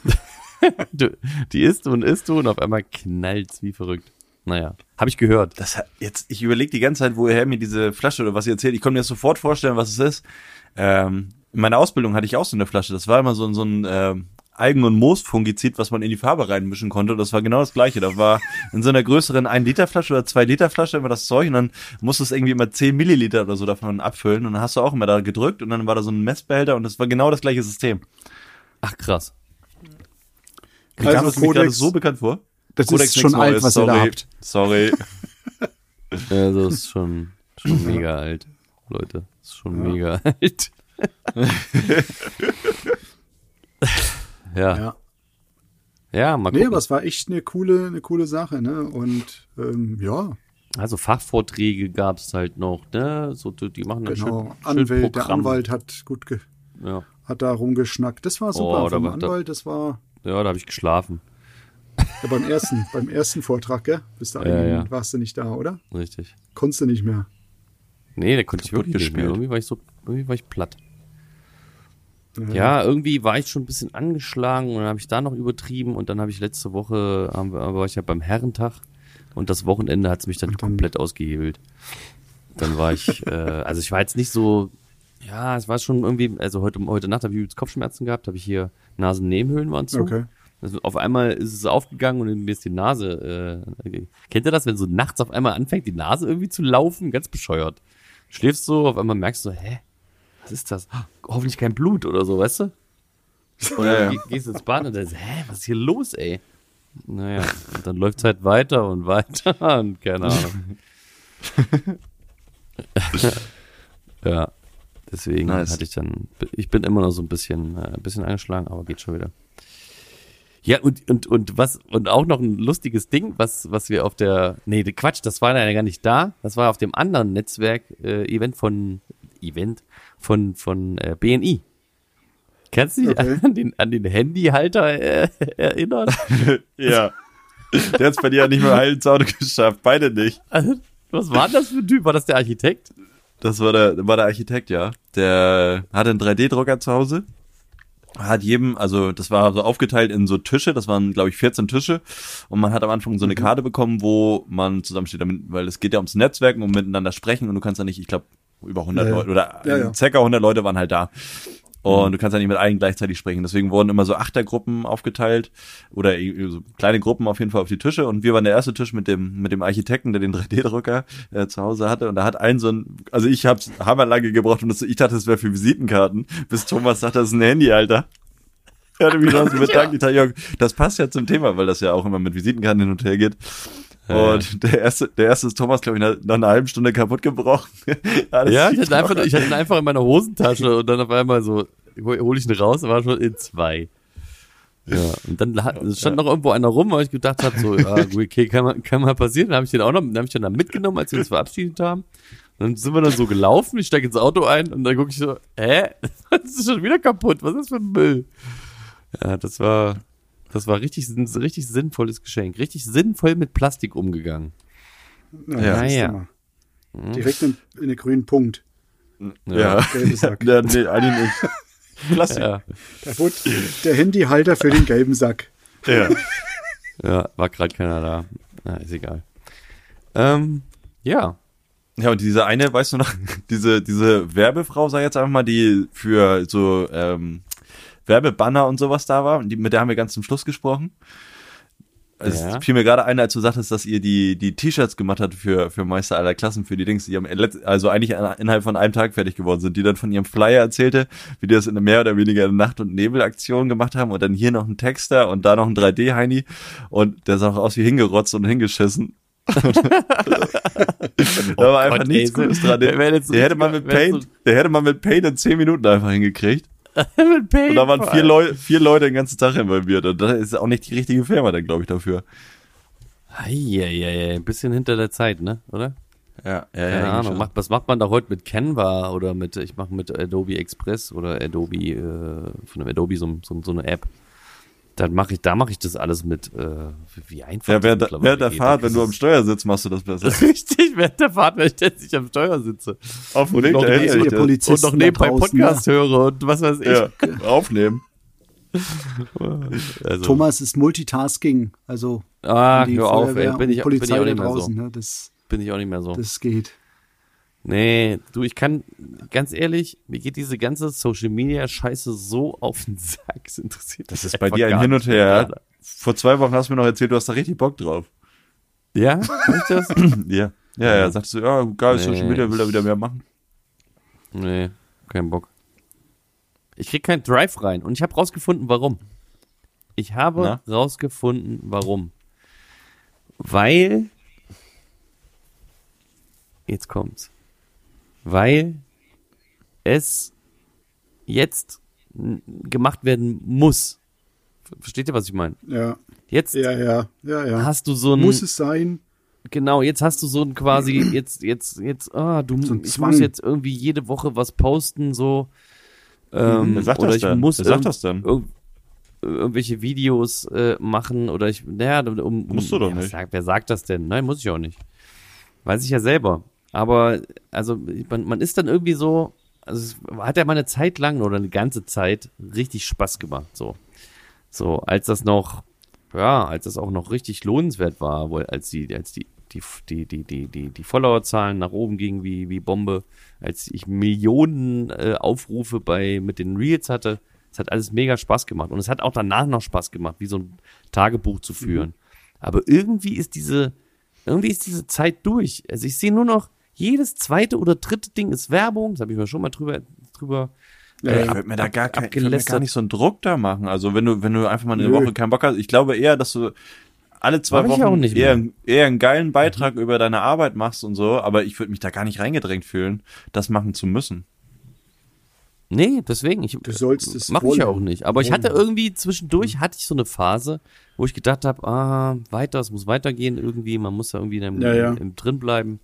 du, die isst du und isst du und auf einmal knallt's wie verrückt. Naja, habe ich gehört. Das jetzt, ich überlege die ganze Zeit, woher mir diese Flasche oder was ihr erzählt. Ich konnte mir das sofort vorstellen, was es ist. Ähm, in meiner Ausbildung hatte ich auch so eine Flasche. Das war immer so, ein- so ein ähm, Algen- und Moosfungizid, was man in die Farbe reinmischen konnte. Und das war genau das Gleiche. Da war in so einer größeren 1-Liter-Flasche oder 2-Liter-Flasche immer das Zeug und dann musstest du irgendwie immer 10 Milliliter oder so davon abfüllen. Und dann hast du auch immer da gedrückt und dann war da so ein Messbehälter und das war genau das gleiche System. Ach krass. Kam Also das mir gerade so bekannt vor? Das Codex ist schon alt, Neues, was ihr da sorry. habt. Sorry. Ja, das ist schon, schon mega alt, Leute. Das ist schon mega alt. Ja. Ja. Ja, mal Nee, gucken. aber es war echt eine coole, eine coole Sache, ne? Und ähm, ja, also Fachvorträge gab's halt noch, ne? So, die machen dann genau. schön, schön Anwalt, der Programm. Anwalt hat gut ge Ja. hat da rumgeschnackt. Das war super Oh, vom da- Anwalt, das war ja, da habe ich geschlafen. ja, beim ersten, beim ersten Vortrag, gell? Bis dahin Ja, ja. warst du nicht da, oder? Richtig. Konntest du nicht mehr. Nee, da konnte ich wirklich nicht mehr. gespielt. Irgendwie war ich so, irgendwie war ich platt. Ja, irgendwie war ich schon ein bisschen angeschlagen und dann habe ich da noch übertrieben und dann habe ich letzte Woche, haben wir, war ich ja beim Herrentag und das Wochenende hat's mich dann, dann- komplett ausgehebelt. Dann war ich, äh, also ich war jetzt nicht so, ja, es war schon irgendwie, also heute, heute Nacht habe ich übelst Kopfschmerzen gehabt, habe ich hier Nasennebenhöhlen waren zu. Okay. Also auf einmal ist es aufgegangen und mir ist die Nase, äh, kennt ihr das, wenn so nachts auf einmal anfängt, die Nase irgendwie zu laufen? Ganz bescheuert. Schläfst so, auf einmal merkst du, hä? Was ist das? Hoffentlich kein Blut oder so, weißt du? Oder Ja, ja. geh- gehst ins Bad und dann, hä, was ist hier los, ey? Naja, und dann läuft's halt weiter und weiter und keine Ahnung. ja, deswegen Nice. hatte ich dann, ich bin immer noch so ein bisschen, äh, ein bisschen angeschlagen, aber geht schon wieder. Ja, und, und, und was, und auch noch ein lustiges Ding, was, was wir auf der, nee, Quatsch, das war ja gar nicht da, das war auf dem anderen Netzwerk, äh, Event von, Event von, von äh, BNI. Kannst du dich Okay. an den, an den Handyhalter äh, erinnern? Ja. Der hat's bei dir ja nicht mehr heil ins Auto geschafft. Beide nicht. Also, was war das für ein Typ? War das der Architekt? Das war der, war der Architekt, ja. Der hatte einen 3D-Drucker zu Hause. Hat jedem, also das war so aufgeteilt in so Tische, das waren, glaube ich, 14 Tische. Und man hat am Anfang so eine Karte bekommen, wo man zusammensteht, damit, weil es geht ja ums Netzwerken und miteinander sprechen und du kannst ja nicht, ich glaube, über 100 Ja. Leute oder Ja, ja. circa 100 Leute waren halt da. Und du kannst ja nicht mit allen gleichzeitig sprechen. Deswegen wurden immer so Achtergruppen aufgeteilt oder so kleine Gruppen auf jeden Fall auf die Tische. Und wir waren der erste Tisch mit dem mit dem Architekten, der den 3D-Drucker äh, zu Hause hatte. Und da hat ein so ein, also ich hab's hammerlange gebraucht und das, ich dachte, das wäre für Visitenkarten, bis Thomas sagt, das ist ein Handy, Alter. Er hatte mich noch so bedankt. Ich dachte, ja, das passt ja zum Thema, weil das ja auch immer mit Visitenkarten hin und her geht. Und der erste, der erste ist Thomas, glaube ich, nach, nach einer halben Stunde kaputt gebrochen. Ja, ich hatte, einfach, ich hatte ihn einfach in meiner Hosentasche und dann auf einmal so, hole ich ihn raus, war schon in zwei. Ja, und dann stand noch irgendwo einer rum, weil ich gedacht habe, so, ja, gut, okay, kann mal, kann mal passieren. Dann habe ich den auch noch, dann habe ich den dann mitgenommen, als wir uns verabschiedet haben. Und dann sind wir dann so gelaufen, ich steige ins Auto ein und dann gucke ich so, hä? Das ist schon wieder kaputt, was ist das für ein Müll? Ja, das war, das war richtig, ein richtig sinnvolles Geschenk. Richtig sinnvoll mit Plastik umgegangen. Ja, du ja. mal. Direkt in, in den grünen Punkt. Ja, gelbe Sack. ja nee, eigentlich nicht. Plastik. Ja, Da wurde der Handyhalter für den gelben Sack. Ja. ja war gerade keiner da. Na, ist egal. Ähm, ja. Ja, und diese eine, weißt du noch, diese, diese Werbefrau, sei jetzt einfach mal, die für so ähm, Werbebanner und sowas da war, und die, mit der haben wir ganz zum Schluss gesprochen. Es Ja. fiel mir gerade ein, als du sagtest, dass ihr die, die T-Shirts gemacht hat für, für Meister aller Klassen, für die Dings, die am letz- also eigentlich innerhalb von einem Tag fertig geworden sind, die dann von ihrem Flyer erzählte, wie die das in einer mehr oder weniger Nacht- und Nebelaktion gemacht haben und dann hier noch ein Texter und da noch ein 3D-Heini und der sah auch aus wie hingerotzt und hingeschissen. da war einfach Gott, nichts ey, Gutes dran. so- Der hätte man mit Paint, der hätte man mit Paint in 10 Minuten einfach hingekriegt. Und da waren vier. Leute, vier Leute den ganzen Tag involviert. Und das ist auch nicht die richtige Firma dann, glaube ich, dafür. Eieiei, ein bisschen hinter der Zeit, ne? Oder? Ja, ja, Keine Ahnung. Macht, was macht man da heute mit Canva oder mit, ich mache mit Adobe Express oder Adobe, äh, von Adobe so, so, so eine App. Dann mache ich, da mache ich das alles mit, äh, wie- einfach. Ja, das während, mittlerweile während der geht. Fahrt, wenn du am Steuer sitzt, machst du das besser. Richtig, während der Fahrt, wenn ich jetzt nicht am Steuer sitze. Auf Und noch, der neben, und Polizisten noch nebenbei da draußen, Podcast höre und was weiß ich. Ja, aufnehmen. Also, Thomas ist Multitasking, also ah, die hör auf, ey, bin und ich, bin Polizei ich auch da nicht mehr so. draußen, ne? das, Bin ich auch nicht mehr so. das geht. Nee, du, ich kann, ganz ehrlich, mir geht diese ganze Social Media Scheiße so auf den Sack. Es interessiert Das ist bei dir ein Hin und mehr Her. gerade. Vor zwei Wochen hast du mir noch erzählt, du hast da richtig Bock drauf. Ja, ich das? Ja. Ja, ja, sagst du, ja, geil, Nee, Social Media will er wieder mehr machen. nee, kein Bock. Ich krieg keinen Drive rein und ich habe rausgefunden, warum. Ich habe Na? rausgefunden, warum. Weil, jetzt kommt's. Weil es jetzt gemacht werden muss. Versteht ihr, was ich meine? Ja, Jetzt ja, ja, ja, ja. hast du so ein Muss es sein? genau, jetzt hast du so ein quasi jetzt jetzt jetzt ah, du So ich muss jetzt irgendwie jede Woche was posten so ähm, Wer sagt oder das ich denn? muss Wer sagt das denn? irg- irgendwelche Videos äh, machen oder ich naja, um, um Musst du doch ja, nicht. Sag, wer sagt das denn? Nein, muss ich auch nicht. Weiß ich ja selber. Aber also man, man ist dann irgendwie so also es hat ja mal eine Zeit lang oder eine ganze Zeit richtig Spaß gemacht so. So, als das noch, ja, als das auch noch richtig lohnenswert war, wo, als die, als die, die, die, die, die, die, die Followerzahlen nach oben gingen wie, wie Bombe, als ich Millionen äh, Aufrufe bei, mit den Reels hatte, es hat alles mega Spaß gemacht. Und es hat auch danach noch Spaß gemacht, wie so ein Tagebuch zu führen. Aber irgendwie ist diese, irgendwie ist diese Zeit durch. Also ich sehe nur noch, jedes zweite oder dritte Ding ist Werbung, das habe ich mir schon mal drüber, drüber Ja, äh, Ich würde mir da gar, kein, mir gar nicht so einen Druck da machen. Also wenn du, wenn du einfach mal eine Nö. Woche keinen Bock hast, ich glaube eher, dass du alle zwei Mach Wochen nicht eher, eher einen geilen Beitrag über deine Arbeit machst und so, aber ich würde mich da gar nicht reingedrängt fühlen, das machen zu müssen. Nee, deswegen. Ich, Du sollst es Mach ich ja auch nicht. Aber ich hatte irgendwie zwischendurch hatte ich so eine Phase, wo ich gedacht habe, ah, weiter, es muss weitergehen irgendwie, man muss da irgendwie im, Ja, ja. im, im drin bleiben.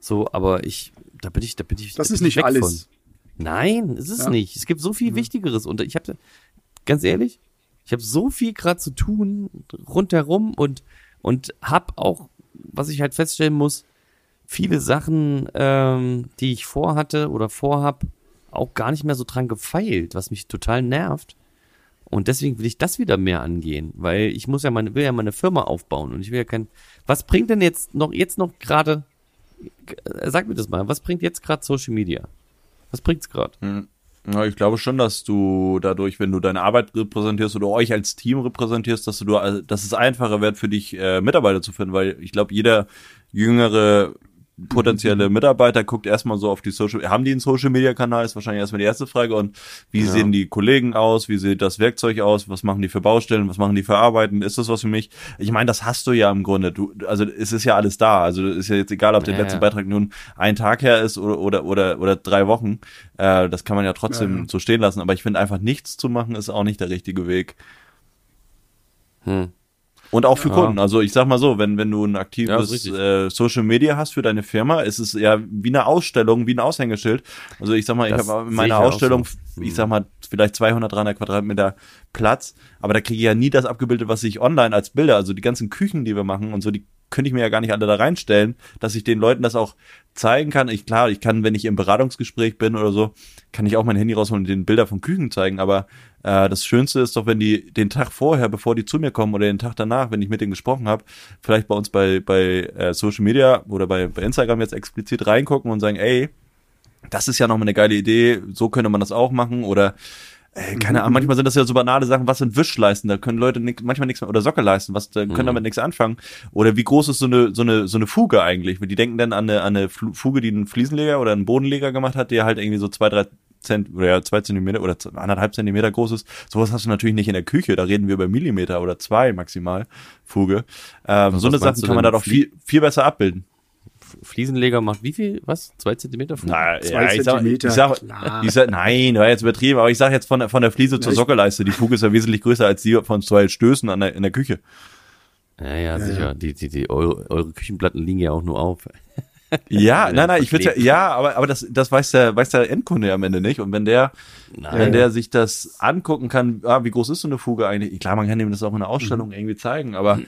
So, aber ich, da bin ich, da bin ich. Das da ist nicht weg alles. Von. Nein, es ist Ja. nicht. Es gibt so viel Wichtigeres und ich habe, ganz ehrlich, ich habe so viel gerade zu tun rundherum und und hab auch, was ich halt feststellen muss, viele Sachen, ähm, die ich vorhatte oder vorhab, auch gar nicht mehr so dran gefeilt, was mich total nervt. Und deswegen will ich das wieder mehr angehen, weil ich muss ja meine, will ja meine Firma aufbauen und ich will ja kein, was bringt denn jetzt noch, jetzt noch gerade sag mir das mal, was bringt jetzt gerade Social Media? Was bringt's gerade? Ja, ich glaube schon, dass du dadurch, wenn du deine Arbeit repräsentierst oder euch als Team repräsentierst, dass du, also, dass es einfacher wird für dich, äh, Mitarbeiter zu finden, weil ich glaube, jeder jüngere potenzielle Mitarbeiter guckt erstmal so auf die Social, haben die einen Social Media Kanal, ist wahrscheinlich erstmal die erste Frage. Und wie Ja. sehen die Kollegen aus, wie sieht das Werkzeug aus, was machen die für Baustellen, was machen die für Arbeiten, ist das was für mich? Ich meine, das hast du ja im Grunde, du, also es ist ja alles da, also ist ja jetzt egal, ob der Ja, letzte ja. Beitrag nun ein Tag her ist oder, oder, oder, oder drei Wochen, äh, das kann man ja trotzdem so stehen lassen, aber ich finde einfach nichts zu machen ist auch nicht der richtige Weg. Hm. Und auch für Ja. Kunden. Also ich sag mal so, wenn, wenn du ein Ja, aktives richtig. äh, Social Media hast für deine Firma, ist es ja wie eine Ausstellung, wie ein Aushängeschild. Also ich sag mal, Das ich habe in meiner ja Ausstellung, so. Mhm. ich sag mal, vielleicht 200, 300 Quadratmeter Platz, aber da kriege ich ja nie das abgebildet, was ich online als Bilder, also die ganzen Küchen, die wir machen und so, die könnte ich mir ja gar nicht alle da reinstellen, dass ich den Leuten das auch zeigen kann. Ich klar, ich kann, wenn ich im Beratungsgespräch bin oder so, kann ich auch mein Handy rausholen und den Bilder von Küchen zeigen, aber äh, das Schönste ist doch, wenn die den Tag vorher, bevor die zu mir kommen oder den Tag danach, wenn ich mit denen gesprochen habe, vielleicht bei uns bei, bei äh, Social Media oder bei, bei Instagram jetzt explizit reingucken und sagen, ey, das ist ja nochmal eine geile Idee, so könnte man das auch machen oder äh, keine Ahnung, manchmal sind das ja so banale Sachen, was sind Wischleisten, da können Leute nix, manchmal nichts mehr, oder Sockelleisten, was, da können damit nichts anfangen. Oder wie groß ist so eine, so eine, so eine Fuge eigentlich? Die denken dann an eine, an eine Fuge, die ein Fliesenleger oder ein Bodenleger gemacht hat, der halt irgendwie so zwei, drei Zent oder ja, zwei Zentimeter oder anderthalb Zentimeter groß ist. Sowas hast du natürlich nicht in der Küche, da reden wir über Millimeter oder zwei maximal Fuge. Ähm, so eine Sachen kann man da doch viel, viel besser abbilden. Fliesenleger macht wie viel? Was? Zwei Zentimeter? Na, Zwei ich sag, Zentimeter, ich sag, ich sag, nein, war jetzt übertrieben, aber ich sag jetzt von, der- von der Fliese zur ich- Sockelleiste. Die Fuge ist ja wesentlich größer als die von zwei Stößen an der, in der Küche. Ja, ja, sicher. Die, die, die, eure, eure Küchenplatten liegen ja auch nur auf. Ja, nein, nein, ich würde ja, ja, aber, aber das, das weiß der, weiß der Endkunde am Ende nicht. Und wenn der, Nein. wenn der sich das angucken kann, ah, wie groß ist so eine Fuge eigentlich? Klar, man kann ihm das auch in einer Mhm. Ausstellung irgendwie zeigen, aber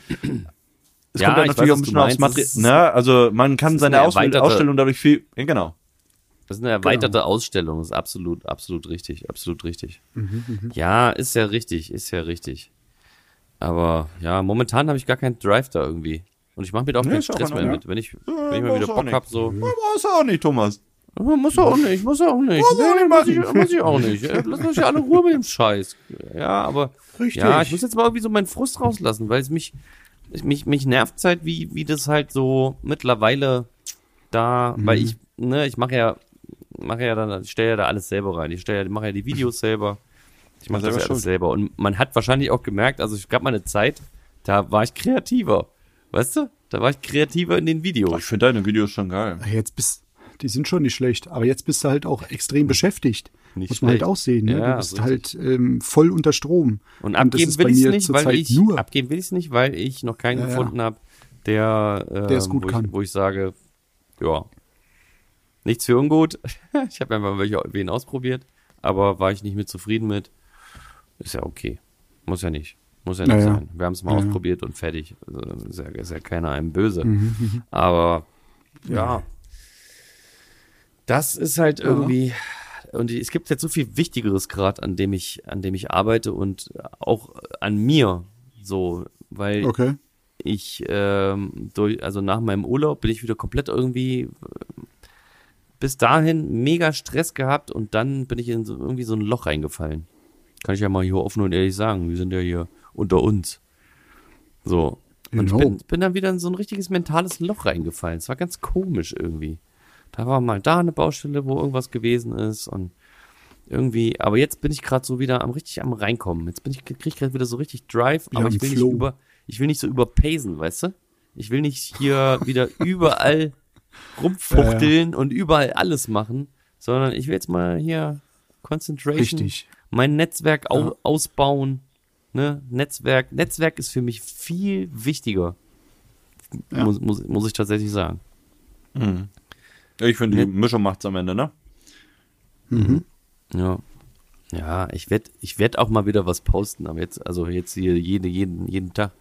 es Ja, kommt dann ich natürlich weiß, auch ein bisschen aufs. Material. Das Ne? Also man kann seine eine Ausstellung, dadurch viel, ja, genau. Das ist eine erweiterte Ausstellung, ist absolut, absolut richtig, absolut richtig. Mhm, Ja, ist ja richtig, ist ja richtig. Aber ja, momentan habe ich gar keinen Drive da irgendwie. Und ich mache mir da auch Nee, keinen Stress mehr mit. Wenn ich, wenn ich mal wieder Bock nicht. hab, so. Ja, Muss auch nicht, Thomas. "Oh, Muss er auch nicht, muss er auch nicht. Muss Nee, muss, ich, muss ich auch nicht. Lass euch ja alle Ruhe mit dem Scheiß. Ja, aber Richtig. ja, ich muss jetzt mal irgendwie so meinen Frust rauslassen, weil es mich, ich- mich, mich nervt halt, wie, wie das halt so mittlerweile da, weil ich, ne, ich mache ja, mache ja dann, ich stelle ja da alles selber rein. Ich stelle ja, mache ja die Videos selber. Ich mache das selber ja alles selber. Und man hat wahrscheinlich auch gemerkt, also es gab mal eine Zeit, da war ich kreativer. Weißt du? Da war ich kreativer in den Oh, ich Videos. finde deine Videos schon geil. Jetzt bist, die sind schon nicht schlecht, aber jetzt bist du halt auch extrem beschäftigt. Nicht Muss man halt auch sehen. Ne? Ja, du bist ist halt ähm, voll unter Strom. Und abgeben ist will ich nicht, weil ich nur. abgeben will ich nicht, weil ich noch keinen Ja, ja. gefunden habe, der, ähm, Der es gut wo, kann. Ich, wo ich sage, ja, nichts für ungut. ich habe einfach welche wen ausprobiert, aber war ich nicht mit zufrieden mit. Ist ja okay. Muss ja nicht. Muss ja nicht Ja, ja. sein. Wir haben es mal Ja, ja. ausprobiert und fertig. Also, ist, ja, ist ja keiner einem böse. Mhm, Aber ja. Das ist halt irgendwie. Und es gibt jetzt so viel Wichtigeres gerade, an dem ich, an dem ich arbeite und auch an mir. So, weil Okay. ich ähm, durch, also nach meinem Urlaub bin ich wieder komplett irgendwie bis dahin mega Stress gehabt und dann bin ich in so, irgendwie so ein Loch reingefallen. Kann ich ja mal hier offen und ehrlich sagen. Wir sind ja hier unter uns. So. Und Genau. ich bin, bin dann wieder in so ein richtiges mentales Loch reingefallen. Es war ganz komisch irgendwie. Da war mal da eine Baustelle, wo irgendwas gewesen ist und irgendwie, aber jetzt bin ich gerade so wieder am richtig am reinkommen. Jetzt bin ich krieg ich gerade wieder so richtig Drive, Ja, aber ich will Flow. nicht über ich will nicht so überpacen, weißt du? Ich will nicht hier wieder überall rumfuchteln und überall alles machen, sondern ich will jetzt mal hier Concentration, Richtig. mein Netzwerk au Ja. ausbauen, ne? Netzwerk, Netzwerk ist für mich viel wichtiger. Ja. Muss, muss, muss ich tatsächlich sagen. Ja, ich finde, die Mischung macht's am Ende, ne? Ja. Ja, ich werd, ich werd auch mal wieder was posten, aber jetzt, also jetzt hier jede, jeden, jeden Tag,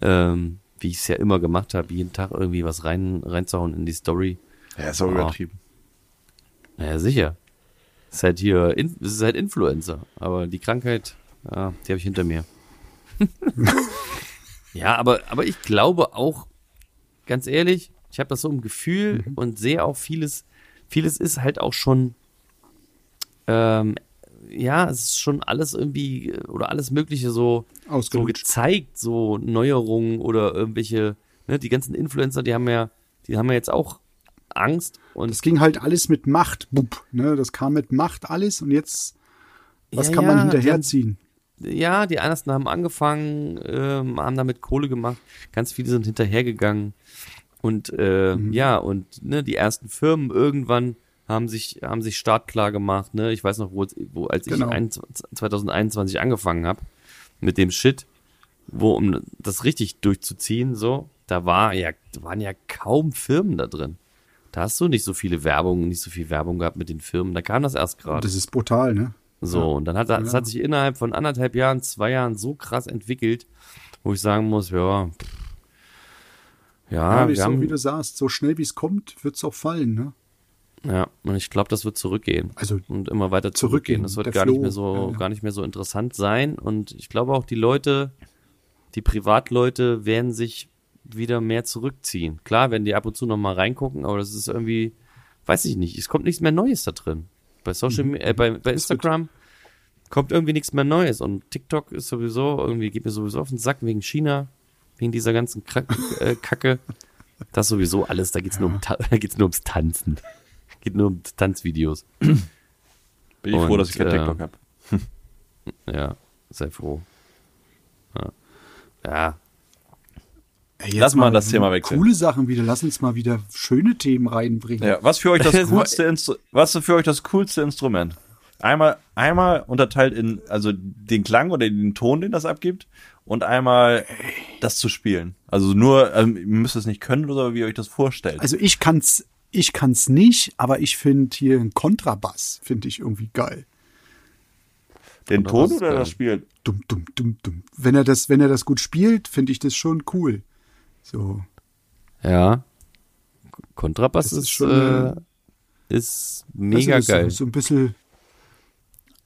ähm, wie ich es ja immer gemacht habe, jeden Tag irgendwie was rein, reinzuhauen in die Story. Ja, ist auch Ah. übertrieben. Naja, sicher. Ist halt hier, in, es ist halt Influencer, aber die Krankheit, ja, die habe ich hinter mir. ja, aber, aber ich glaube auch, ganz ehrlich, Ich habe das so im Gefühl und sehe auch vieles, vieles ist halt auch schon, ähm, ja, es ist schon alles irgendwie äh, oder alles Mögliche so, so gezeigt, so Neuerungen oder irgendwelche, ne, die ganzen Influencer, die haben ja, die haben ja jetzt auch Angst und Das ging halt alles mit Macht. Bup, ne? Das kam mit Macht alles und jetzt, was Ja, kann ja, man die hinterherziehen? ja, die ersten haben angefangen, ähm, haben damit Kohle gemacht, ganz viele sind hinterhergegangen und äh, Mhm. ja und ne, die ersten Firmen irgendwann haben sich haben sich startklar gemacht, ne? Ich weiß noch, wo, wo als Genau. ich ein, 2021 angefangen habe mit dem Shit, wo um das richtig durchzuziehen, so, da war ja waren ja kaum Firmen da drin. Da hast du nicht so viele Werbung, nicht so viel Werbung gehabt mit den Firmen. Da kam das erst gerade. Das ist brutal, ne? So, und dann hat das hat sich innerhalb von anderthalb Jahren, zwei Jahren so krass entwickelt, wo ich sagen muss, ja, pff, ja, Ja, nicht wir so, haben, wie du sagst, so schnell wie es kommt, wird's auch fallen, ne? ja, und ich glaube, das wird zurückgehen. Also und immer weiter zurückgehen. Das wird gar nicht Flow, mehr so, ja, gar nicht mehr so interessant sein. Und ich glaube auch die Leute, die Privatleute werden sich wieder mehr zurückziehen. Klar, werden die ab und zu noch mal reingucken, aber das ist irgendwie, weiß ich nicht, es kommt nichts mehr Neues da drin. Bei Social, Mhm. Äh, bei, bei Instagram kommt irgendwie nichts mehr Neues und TikTok ist sowieso irgendwie geht mir sowieso auf den Sack wegen China, wegen dieser ganzen äh, Kacke. Das ist sowieso alles, da geht's nur um, Ta- da geht's nur ums Tanzen. Geht nur um Tanzvideos. Bin ich froh, Und, dass ich kein äh, TikTok habe. Ja, sei froh. Ja. ja. Ey, jetzt Lass mal das Thema wechseln. Coole Sachen wieder. Lass uns mal wieder schöne Themen reinbringen. Ja, was für euch das coolste Instru was ist für euch das coolste Instrument? Einmal einmal unterteilt in also den Klang oder den Ton, den das abgibt und einmal das zu spielen. Also nur ähm, ihr müsst es nicht können oder wie ihr euch das vorstellt. Also ich kann's, ich kann's nicht, aber ich finde hier einen Kontrabass, finde ich irgendwie geil. den oder Ton oder geil? das Spiel? Dumm, dumm, dumm, dumm. Wenn er das, wenn er das gut spielt, finde ich das schon cool. So. Ja. Kontrabass Das ist, ist schon, äh, ist mega also geil. ist So, so ein bisschen.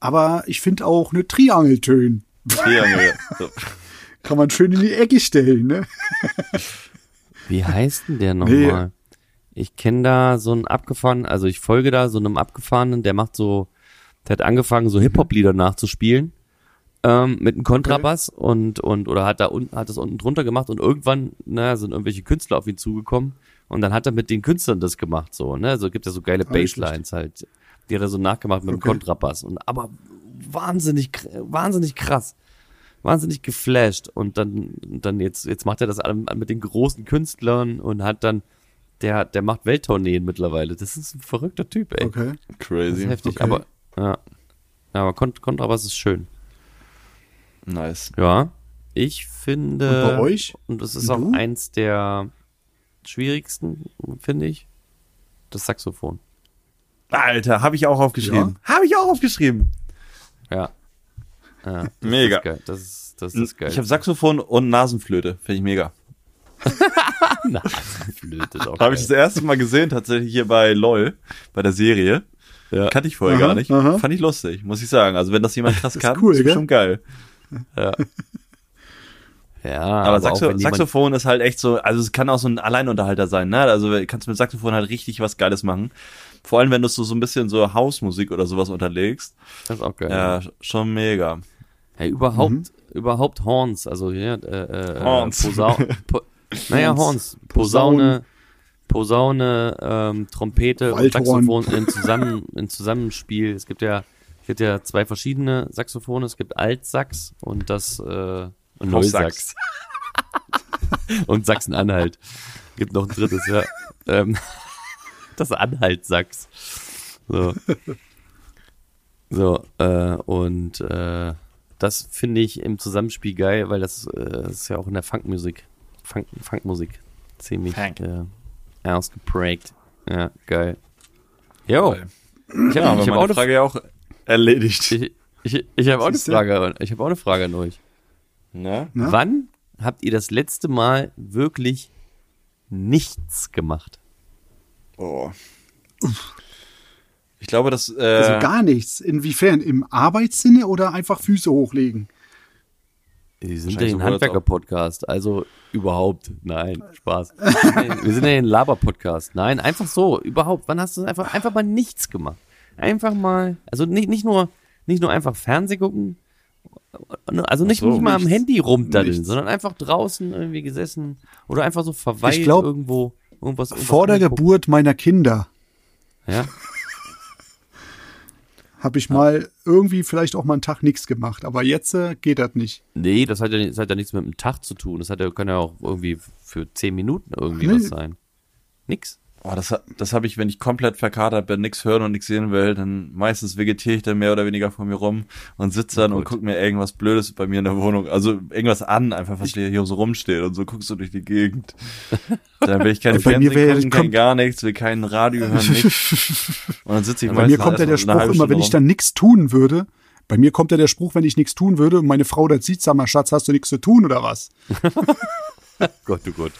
Aber ich finde auch eine Triangeltön. Triangel. So. Kann man schön in die Ecke stellen, ne? Wie heißt denn der Nee. nochmal? Ich kenne da so einen abgefahrenen, also ich folge da so einem abgefahrenen, der macht so, der hat angefangen, so Hip-Hop-Lieder nachzuspielen. Ähm, mit einem Kontrabass und, und, oder hat da unten, hat das unten drunter gemacht und irgendwann, naja, sind irgendwelche Künstler auf ihn zugekommen und dann hat er mit den Künstlern das gemacht, so, ne, also gibt ja so geile Ah, Basslines halt, die hat er so nachgemacht mit dem Okay. Kontrabass und, aber wahnsinnig, wahnsinnig krass wahnsinnig geflasht und dann und dann jetzt jetzt macht er das alle mit den großen Künstlern und hat dann der der macht Welttourneen mittlerweile. Das ist ein verrückter Typ, ey. Okay. Das Crazy. ist heftig, okay. aber ja. Ja, aber Kont Kontrabass ist schön. Nice. Ja. Ich finde Und bei euch? und das ist Und auch du? eins der schwierigsten, finde ich, das Saxophon. Alter, habe ich auch aufgeschrieben. Habe ich auch aufgeschrieben. Ja. Ja, das Mega. Ist geil. Das ist das ist geil. Ich habe Saxophon und Nasenflöte. Finde ich mega. Flöte ist auch Habe ich das erste Mal gesehen, tatsächlich hier bei LOL, bei der Serie. Ja. Kannte ich vorher Aha, gar nicht. aha. Fand ich lustig, muss ich sagen. Also wenn das jemand krass ist kann, cool, ist schon geil. Ja. Ja, Aber, auch Saxo Saxophon ist halt echt so, also es kann auch so ein Alleinunterhalter sein, ne? Also du kannst mit Saxophon halt richtig was Geiles machen. Vor allem, wenn du so, so ein bisschen so Hausmusik oder sowas unterlegst. Das ist auch geil. Ja, schon mega. Hey, überhaupt, Mhm. überhaupt Horns, also ja, äh, äh, Horns. Posau po naja, Horns, Posaune, Posaune, ähm, Trompete und Waldhorn. Saxophon in, zusammen, in Zusammenspiel. Es gibt ja, es gibt ja zwei verschiedene Saxophone. Es gibt Altsax und das äh, und Neusax und Sachsen-Anhalt. Gibt noch ein drittes, ja. Ähm, das Anhalt-Sax. So. So, äh, und äh, das finde ich im Zusammenspiel geil, weil das äh, ist ja auch in der Funkmusik, Funk, Funkmusik ziemlich Funk. äh, ausgeprägt. Ja, geil. Jo, ich Ja, habe ich hab auch, eine Frage ja auch erledigt. ich, ich, ich hab auch eine? Frage, ich habe auch eine Frage an euch. Ne? Na? Wann habt ihr das letzte Mal wirklich nichts gemacht? Oh. Ich glaube, dass äh, Also gar nichts. Inwiefern? Im Arbeitssinne oder einfach Füße hochlegen? Die sind ja ein Handwerker-Podcast, also überhaupt. Nein, Spaß. Wir sind ja- Wir ein Laber-Podcast. Nein, einfach so, überhaupt. Wann hast du einfach, einfach mal nichts gemacht? Einfach mal, also nicht, nicht nur, nicht nur einfach Fernseh gucken, also nicht, so, nicht mal am nichts. Handy rumdaddeln, Nichts. sondern einfach draußen irgendwie gesessen oder einfach so verweilt Ich glaub, irgendwo, irgendwas, irgendwas Vor der. Geburt meiner Kinder Ja, habe ich mal irgendwie vielleicht auch mal einen Tag nichts gemacht, aber jetzt äh, geht das nicht. nee, das hat ja, das hat ja nichts mit dem Tag zu tun. Das hat ja, kann ja auch irgendwie für zehn Minuten irgendwie Nee. was sein. Nix. Oh, das, das habe ich, wenn ich komplett verkatert bin, nichts hören und nichts sehen will, dann meistens vegetiere ich dann mehr oder weniger vor mir rum und sitze dann und Gut. guck mir irgendwas Blödes bei mir in der Wohnung, also irgendwas an, einfach was hier so rumsteht und so guckst du durch die Gegend. Dann will ich keine Bei mir Fernsehen wäre- gucken, kein gar nichts, will kein Radio hören, nichts. Und dann sitze ich Bei meistens mir kommt ja der Spruch immer, wenn ich Stunde dann nichts tun würde. Bei mir kommt ja der Spruch, wenn ich nichts tun würde und meine Frau das sieht, sag mal, Schatz, hast du nichts zu tun oder was? Gott, du Gott.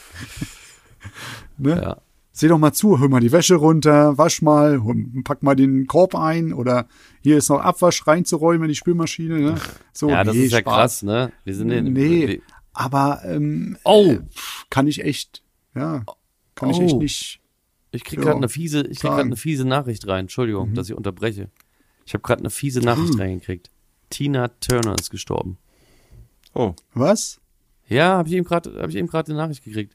Ne? Ja. Seh doch mal zu, hör mal die Wäsche runter, wasch mal, pack mal den Korb ein oder hier ist noch Abwasch reinzuräumen in die Spülmaschine. Ne? So, Ja, das nee, ist ja Spaß. krass, ne? Wir sind in, Nee, wir- aber ähm, Oh, kann ich echt, ja, kann ich Oh. echt nicht. ich krieg Ja, gerade eine fiese, ich krieg gerade sagen. eine fiese Nachricht rein. Entschuldigung, Mhm. dass ich unterbreche. Ich habe gerade eine fiese Nachricht reingekriegt. Tina Turner ist gestorben. Oh, Was? Ja, habe ich eben gerade, habe ich eben gerade eine Nachricht gekriegt.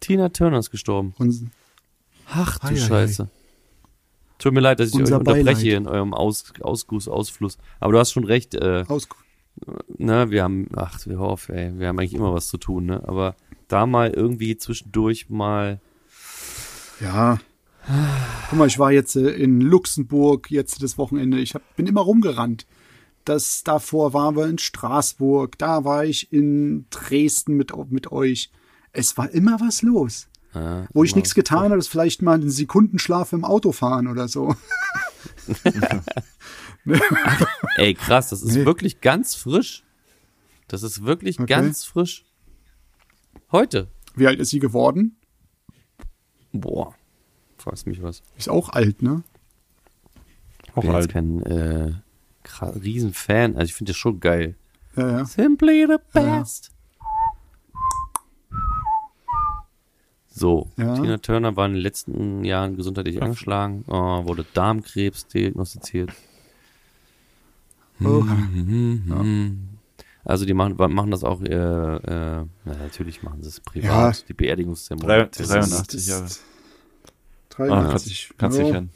Tina Turner ist gestorben. Und, Ach du Ei, ei, ei. Scheiße. Tut mir leid, dass ich Unser euch unterbreche Beileid. hier in eurem Aus, Ausguss, Ausfluss. Aber du hast schon recht, äh, aus, ne, wir haben, ach, wir hoffen, ey, wir haben eigentlich immer was zu tun, ne? Aber da mal irgendwie zwischendurch mal, ja. Guck mal, ich war jetzt äh, in Luxemburg jetzt das Wochenende. Ich hab, bin immer rumgerannt. Das davor waren wir in Straßburg, da war ich in Dresden mit, mit euch. Es war immer was los. Äh, Wo ich nichts getan habe, ist vielleicht mal einen Sekundenschlaf im Auto fahren oder so. Ey, krass, das ist Nee. wirklich ganz frisch. Das ist wirklich Okay. ganz frisch. Heute. Wie alt ist sie geworden? Boah. Fragst mich was. Ist auch alt, ne? Ich auch bin jetzt alt. kein äh, Riesenfan. Also ich finde das schon geil. Ja, ja. Simply the best. So, Ja. Tina Turner war in den letzten Jahren gesundheitlich angeschlagen, äh, wurde Darmkrebs diagnostiziert. Oh, Also die machen, machen das auch, äh, äh, na, natürlich machen sie es privat, Ja. die Beerdigungszeremonie. Drei- Das ist- 83 Jahre. ist- ah, 83. kannst ja. dich an.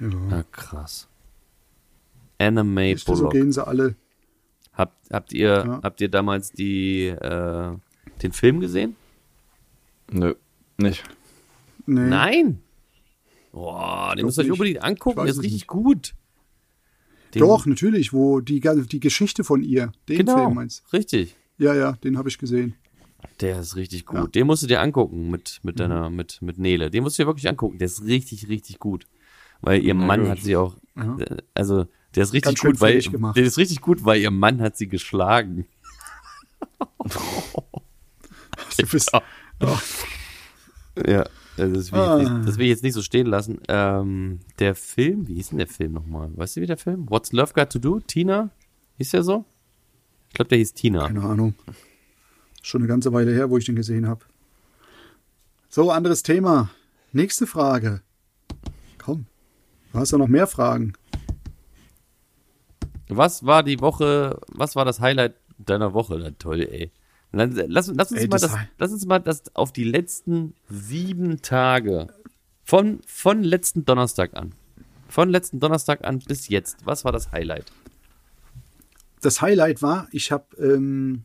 Ja. Ja, krass. Anna May Ist so Bullock. gehen sie alle. Habt, habt ihr, Ja. habt ihr damals die, äh, den Film gesehen? Nö, nicht. Nee. Nein. Boah, den müsst ihr euch unbedingt angucken, der ist richtig nicht. gut. Den, Doch, natürlich, wo die, die Geschichte von ihr, den genau, Film meinst richtig. Ja, ja, den habe ich gesehen. Der ist richtig gut. Ja. Den musst du dir angucken mit, mit deiner, mit, mit Nele. Den musst du dir wirklich angucken. Der ist richtig, richtig gut. Weil ihr Mann gut. hat sie auch, Ja. äh, also, der ist richtig gut, weil, gemacht. der ist richtig gut, weil ihr Mann hat sie geschlagen. Du bist. Ja, also das will, ich Ah. jetzt nicht, das will ich jetzt nicht so stehen lassen. Ähm, der Film, wie hieß denn der Film nochmal? Weißt du, wie der Film? What's Love Got to Do? Tina? Hieß der so? Ich glaube, der hieß Tina. keine Ahnung. Schon eine ganze Weile her, wo ich den gesehen habe. So, anderes Thema. Nächste Frage. Komm, du hast ja noch mehr Fragen. Was war die Woche, was war das Highlight deiner Woche? Na toll, ey. Lass, lass, lass uns Ey, mal das das, lass uns mal das auf die letzten sieben Tage von, von letzten Donnerstag an. Von letzten Donnerstag an bis jetzt. Was war das Highlight? Das Highlight war, ich habe ähm,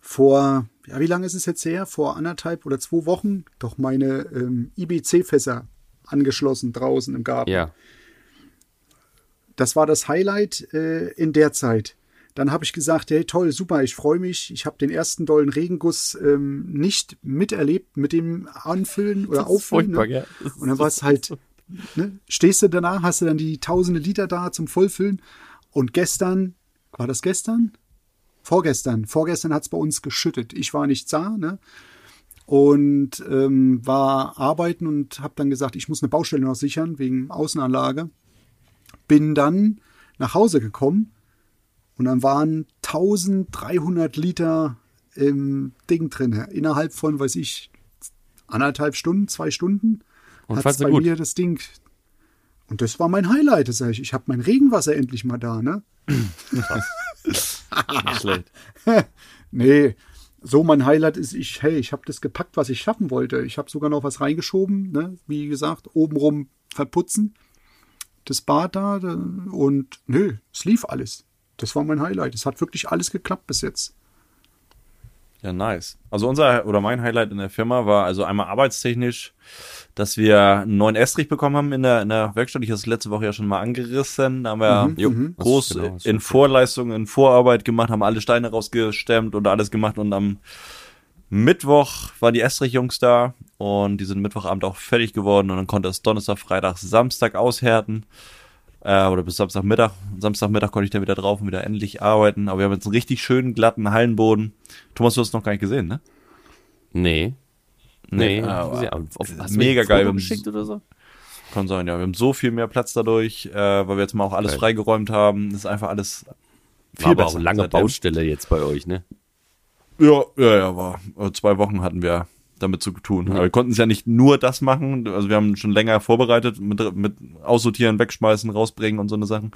vor, ja, wie lange ist es jetzt her? Vor anderthalb oder zwei Wochen doch meine ähm, IBC-Fässer angeschlossen draußen im Garten. Ja. Das war das Highlight äh, in der Zeit. Dann habe ich gesagt, hey toll, super, ich freue mich. Ich habe den ersten dollen Regenguss ähm, nicht miterlebt mit dem Anfüllen oder Auffüllen. ne? ist Und dann war es halt, ne, stehst du danach, hast du dann die tausende Liter da zum Vollfüllen. Und gestern, war das gestern? Vorgestern, vorgestern hat es bei uns geschüttet. Ich war nicht da, ne? Und ähm, war arbeiten und habe dann gesagt, ich muss eine Baustelle noch sichern wegen Außenanlage. Bin dann nach Hause gekommen Und dann waren 1300 Liter im Ding drin. Innerhalb von, weiß ich, anderthalb Stunden, zwei Stunden. Du bei gut? mir das Ding. Und das war mein Highlight. Das sag ich, ich habe mein Regenwasser endlich mal da, ne? Nicht schlecht. Nee, so mein Highlight ist, ich, hey, ich habe das gepackt, was ich schaffen wollte. Ich habe sogar noch was reingeschoben, ne? wie gesagt, obenrum verputzen, das Bad da- und nö, es lief alles. Das war mein Highlight. Es hat wirklich alles geklappt bis jetzt. Ja, nice. Also unser oder mein Highlight in der Firma war also einmal arbeitstechnisch, dass wir einen neuen Estrich bekommen haben in der, in der Werkstatt. Ich habe es letzte Woche ja schon mal angerissen. Da haben wir Jo, groß das- genau, in stimmt. Vorleistung, in Vorarbeit gemacht, haben alle Steine rausgestemmt und alles gemacht und am Mittwoch waren die Estrich-Jungs da und die sind Mittwochabend auch fertig geworden und dann konnte es Donnerstag, Freitag, Samstag aushärten. Äh, oder bis Samstagmittag. Samstagmittag konnte ich dann wieder drauf und wieder endlich arbeiten. Aber wir haben jetzt einen richtig schönen, glatten Hallenboden. Thomas, du hast es noch gar nicht gesehen, ne? Nee. Nee, aber. Aber auf- hast du mega geil, geschickt oder so? Kann sein, ja. Wir haben so viel mehr Platz dadurch, äh, weil wir jetzt mal auch alles Geil. freigeräumt haben. Das ist einfach alles viel War aber besser. auch lange. Baustelle jetzt bei euch, ne? Ja, ja, ja, war. Zwei Wochen hatten wir damit zu tun. Aber wir konnten es ja nicht nur das machen. Also wir haben schon länger vorbereitet mit, mit aussortieren, wegschmeißen, rausbringen und so eine Sachen.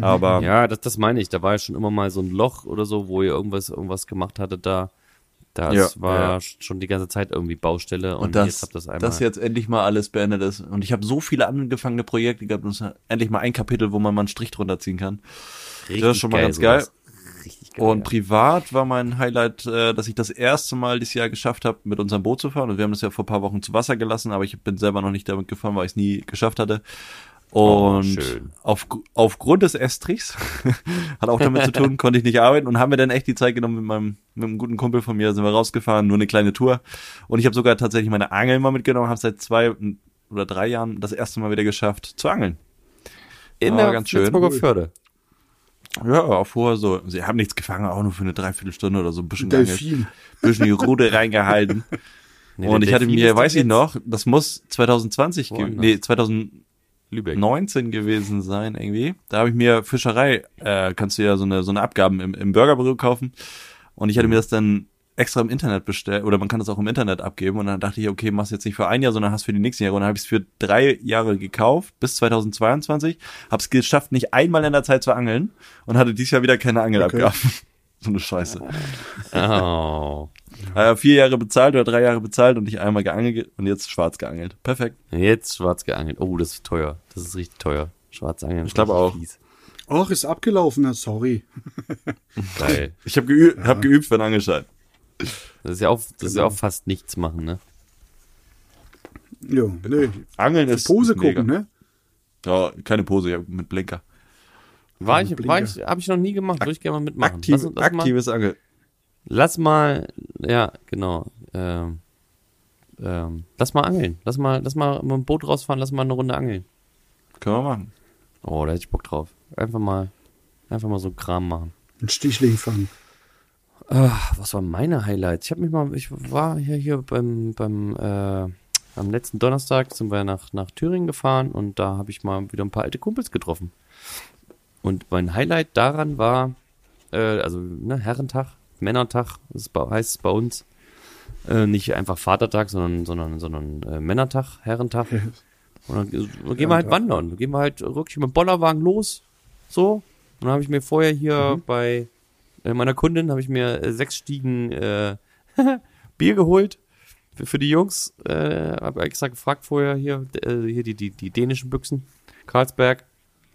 Aber Ja, das, das meine ich. Da war ja schon immer mal so ein Loch oder so, wo ihr irgendwas, irgendwas gemacht hattet da. Das Ja, war ja. schon die ganze Zeit irgendwie Baustelle und, und das, jetzt habt das einmal. dass jetzt endlich mal alles beendet ist. Und ich habe so viele angefangene Projekte gehabt und es ist endlich mal ein Kapitel, wo man mal einen Strich drunter ziehen kann. richtig das ist schon mal ganz geil. sowas. Und ja. privat war mein Highlight, äh, dass ich das erste Mal dieses Jahr geschafft habe, mit unserem Boot zu fahren. Und wir haben das ja vor ein paar Wochen zu Wasser gelassen, aber ich bin selber noch nicht damit gefahren, weil ich es nie geschafft hatte. Oh, Und schön. auf, aufgrund des Estrichs, hat auch damit zu tun, konnte ich nicht arbeiten und haben mir dann echt die Zeit genommen mit meinem, mit einem guten Kumpel von mir, sind wir rausgefahren, nur eine kleine Tour. Und ich habe sogar tatsächlich meine Angel mal mitgenommen, habe seit zwei oder drei Jahren das erste Mal wieder geschafft zu angeln. in war der ganz schön. Förde. Ja, auch vorher so. Sie haben nichts gefangen, auch nur für eine Dreiviertelstunde oder so ein bisschen. Delfin. bisschen die Rute reingehalten. Nee, und ich hatte mir, weiß ich noch, das muss 2020, ge Woanders. nee, 2019 Lübeck. gewesen sein irgendwie. Da habe ich mir Fischerei, äh, kannst du ja so eine so eine Abgaben im, im Burgerbüro kaufen. Und ich hatte mir das dann extra im Internet bestellt, oder man kann das auch im Internet abgeben. Und dann dachte ich, okay, mach's jetzt nicht für ein Jahr, sondern hast für die nächsten Jahre. Und dann habe ich es für drei Jahre gekauft, bis 2022. Hab's geschafft, nicht einmal in der Zeit zu angeln und hatte dieses Jahr wieder keine Angelabgaben. so eine Scheiße. Oh. Äh, vier Jahre bezahlt oder drei Jahre bezahlt und nicht einmal geangelt und jetzt schwarz geangelt. Perfekt. Jetzt schwarz geangelt. Oh, das ist teuer. Das ist richtig teuer. Schwarz angeln. Ich glaube auch. fies. Ach, ist abgelaufen, sorry. Geil. Ich habe geübt, hab geübt für einen Angelschein. Das ist ja auch, das ist ja Genau. auch fast nichts machen, ne? Ja, nee. Angeln ist Pose ist mega. gucken, ne? Ja, keine Pose, hab mit Blinker. War ich, war ich, habe ich noch nie gemacht. Würde ich gerne mal mitmachen. Aktiv, lass, lass, mal, aktives Angeln. lass mal, ja, genau. Ähm, ähm, lass mal angeln. Lass mal, lass mal mit dem Boot rausfahren. Lass mal eine Runde angeln. Können wir machen. Oh, da hätte ich Bock drauf. Einfach mal, einfach mal so Kram machen. Ein Stichling fangen. Ah, was waren meine Highlights? Ich habe mich mal, ich war hier hier beim beim äh, am letzten Donnerstag sind wir nach nach Thüringen gefahren und da habe ich mal wieder ein paar alte Kumpels getroffen. Und mein Highlight daran war, äh, also ne, Herrentag, Männertag, das bei, heißt es bei uns. Äh, nicht einfach Vatertag, sondern sondern sondern äh, Männertag, Herrentag. Und dann äh, gehen wir halt wandern. Dann gehen wir halt wirklich mit dem Bollerwagen los. So. Und dann habe ich mir vorher hier bei äh, meiner Kundin habe ich mir äh, sechs Stiegen äh, Bier geholt für, für die Jungs. Äh, habe extra gefragt vorher hier, äh, hier die, die, die dänischen Büchsen, Karlsberg.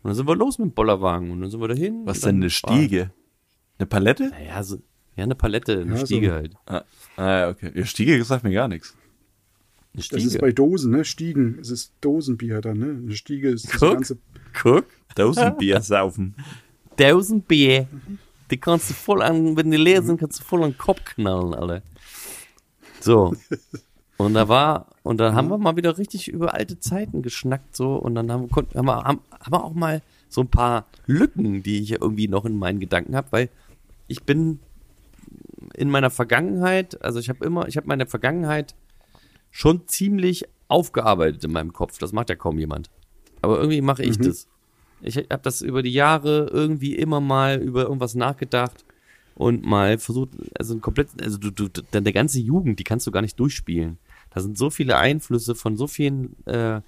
Und dann sind wir los mit dem Bollerwagen und dann sind wir dahin. Was denn eine Stiege? Eine Palette? Naja, so, ja, eine Palette, eine Ja, so. Stiege halt. Ah, ah okay. Ja, Stiege sagt mir gar nichts. Eine Das ist bei Dosen, ne? Stiegen. Es ist Dosenbier dann, ne? Eine Stiege ist das Guck. ganze. Guck. Dosenbier saufen. Tausend Bier. Die kannst du voll an, wenn die leer sind, kannst du voll an den Kopf knallen, alle. So. Und da war, und da haben wir mal wieder richtig über alte Zeiten geschnackt, so, und dann haben, konnten, haben, wir, haben, haben wir auch mal so ein paar Lücken, die ich irgendwie noch in meinen Gedanken habe, weil ich bin in meiner Vergangenheit, also ich habe immer, ich habe meine Vergangenheit schon ziemlich aufgearbeitet in meinem Kopf. Das macht ja kaum jemand. Aber irgendwie mache ich das. Ich habe das über die Jahre irgendwie immer mal über irgendwas nachgedacht und mal versucht, also ein komplett, also du, du, deine ganze Jugend, die kannst du gar nicht durchspielen. Da sind so viele Einflüsse von so vielen, äh,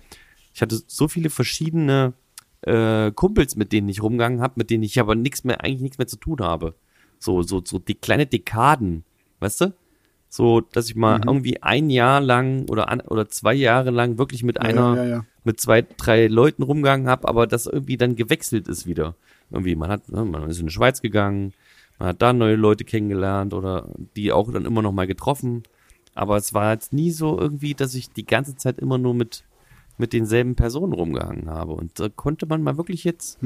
ich hatte so viele verschiedene äh, Kumpels, mit denen ich rumgegangen habe, mit denen ich aber nichts mehr, eigentlich nichts mehr zu tun habe. So, so, so die kleine Dekaden, weißt du? So, dass ich mal Mhm. irgendwie ein Jahr lang oder an, oder zwei Jahre lang wirklich mit einer, ja, ja, ja. Mit zwei, drei Leuten rumgegangen habe, aber das irgendwie dann gewechselt ist wieder. Irgendwie, man hat, ne, man ist in die Schweiz gegangen, man hat da neue Leute kennengelernt oder die auch dann immer noch mal getroffen. Aber es war jetzt nie so irgendwie, dass ich die ganze Zeit immer nur mit, mit denselben Personen rumgehangen habe. Und da konnte man mal wirklich jetzt,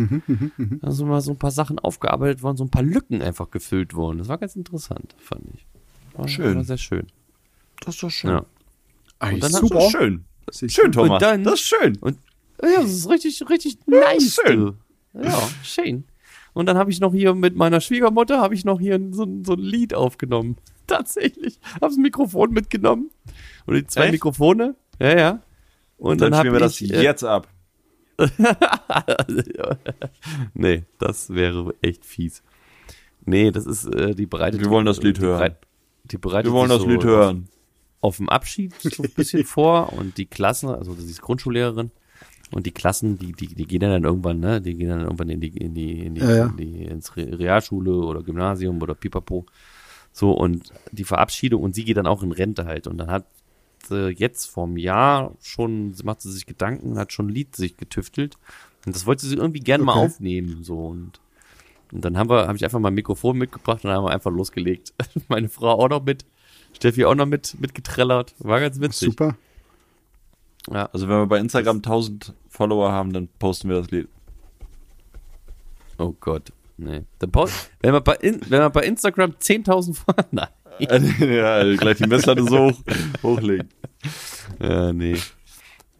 also mal so ein paar Sachen aufgearbeitet worden, so ein paar Lücken einfach gefüllt wurden. Das war ganz interessant, fand ich. War, Schön. War sehr schön. Das ist doch schön. Ja. Eigentlich dann hat- Das super. ist schön. Schön? Thomas. Und dann- das ist schön. Und ja, das ist richtig, richtig nice. schön. Du. Ja, schön. Und dann habe ich noch hier mit meiner Schwiegermutter habe ich noch hier so, ein- so ein Lied aufgenommen. Tatsächlich. Habe das Mikrofon mitgenommen. Und die zwei Echt? Mikrofone. Ja, ja. Und, Und dann, dann, spielen wir das ich, äh, jetzt ab. nee, das wäre echt fies. Nee, das ist äh, die bereitet. Wir wollen das Lied hören. bereit- Die bereitet Wir wollen das so Lied hören. Auf dem Abschied so ein bisschen vor und die Klassen, also sie ist Grundschullehrerin und die Klassen, die, die, die gehen dann irgendwann, ne, die gehen dann irgendwann in die, in die, in die, Ja, ja. In die ins Re- Realschule oder Gymnasium oder Pipapo. So, und die Verabschiedung und sie geht dann auch in Rente halt. Und dann hat sie jetzt vorm Jahr schon, sie macht sie sich Gedanken, hat schon ein Lied sich getüftelt. Und das wollte sie irgendwie gern mal Okay. aufnehmen, so. Und, und dann haben wir, habe ich einfach mal ein Mikrofon mitgebracht und dann haben wir einfach losgelegt. Meine Frau auch noch mit. Steffi auch noch mit, mitgetrellert. War ganz witzig. Super. Ja. Also wenn wir bei Instagram 1000 Follower haben, dann posten wir das Lied. Oh Gott. Nee. Dann post, wenn man bei, in, wenn man bei Instagram 10.000 Follower, nein. ja, gleich die Messlatte so hoch, hochlegen. Ja, nee.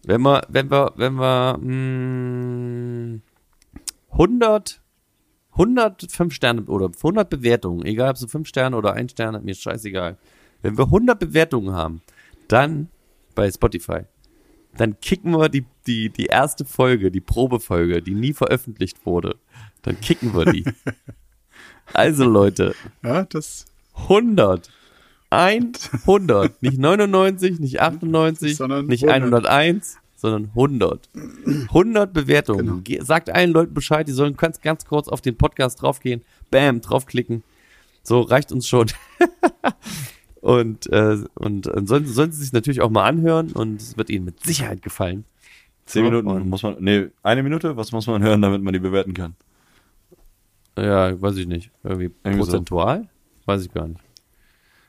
Wenn wir, wenn wir, wenn wir, mh, 100, 100 5 Sterne oder 100 Bewertungen, egal ob so 5 Sterne oder 1 Sterne, mir ist scheißegal. Wenn wir 100 Bewertungen haben, dann bei Spotify, dann kicken wir die, die, die erste Folge, die Probefolge, die nie veröffentlicht wurde, dann kicken wir die. also Leute, Ja, das 100. 100. Nicht 99, nicht 98, Sondern nicht 100. 101, sondern 100. 100 Bewertungen. Ge- Sagt allen Leuten Bescheid, die sollen ganz, ganz kurz auf den Podcast draufgehen, bam, draufklicken. So reicht uns schon. und äh, und sollen, sollen sie sich natürlich auch mal anhören und es wird ihnen mit Sicherheit gefallen. Zehn So, Minuten muss man, nee, eine Minute? Was muss man hören, damit man die bewerten kann? Ja, weiß ich nicht. Irgendwie Irgendwie so. prozentual? Weiß ich gar nicht.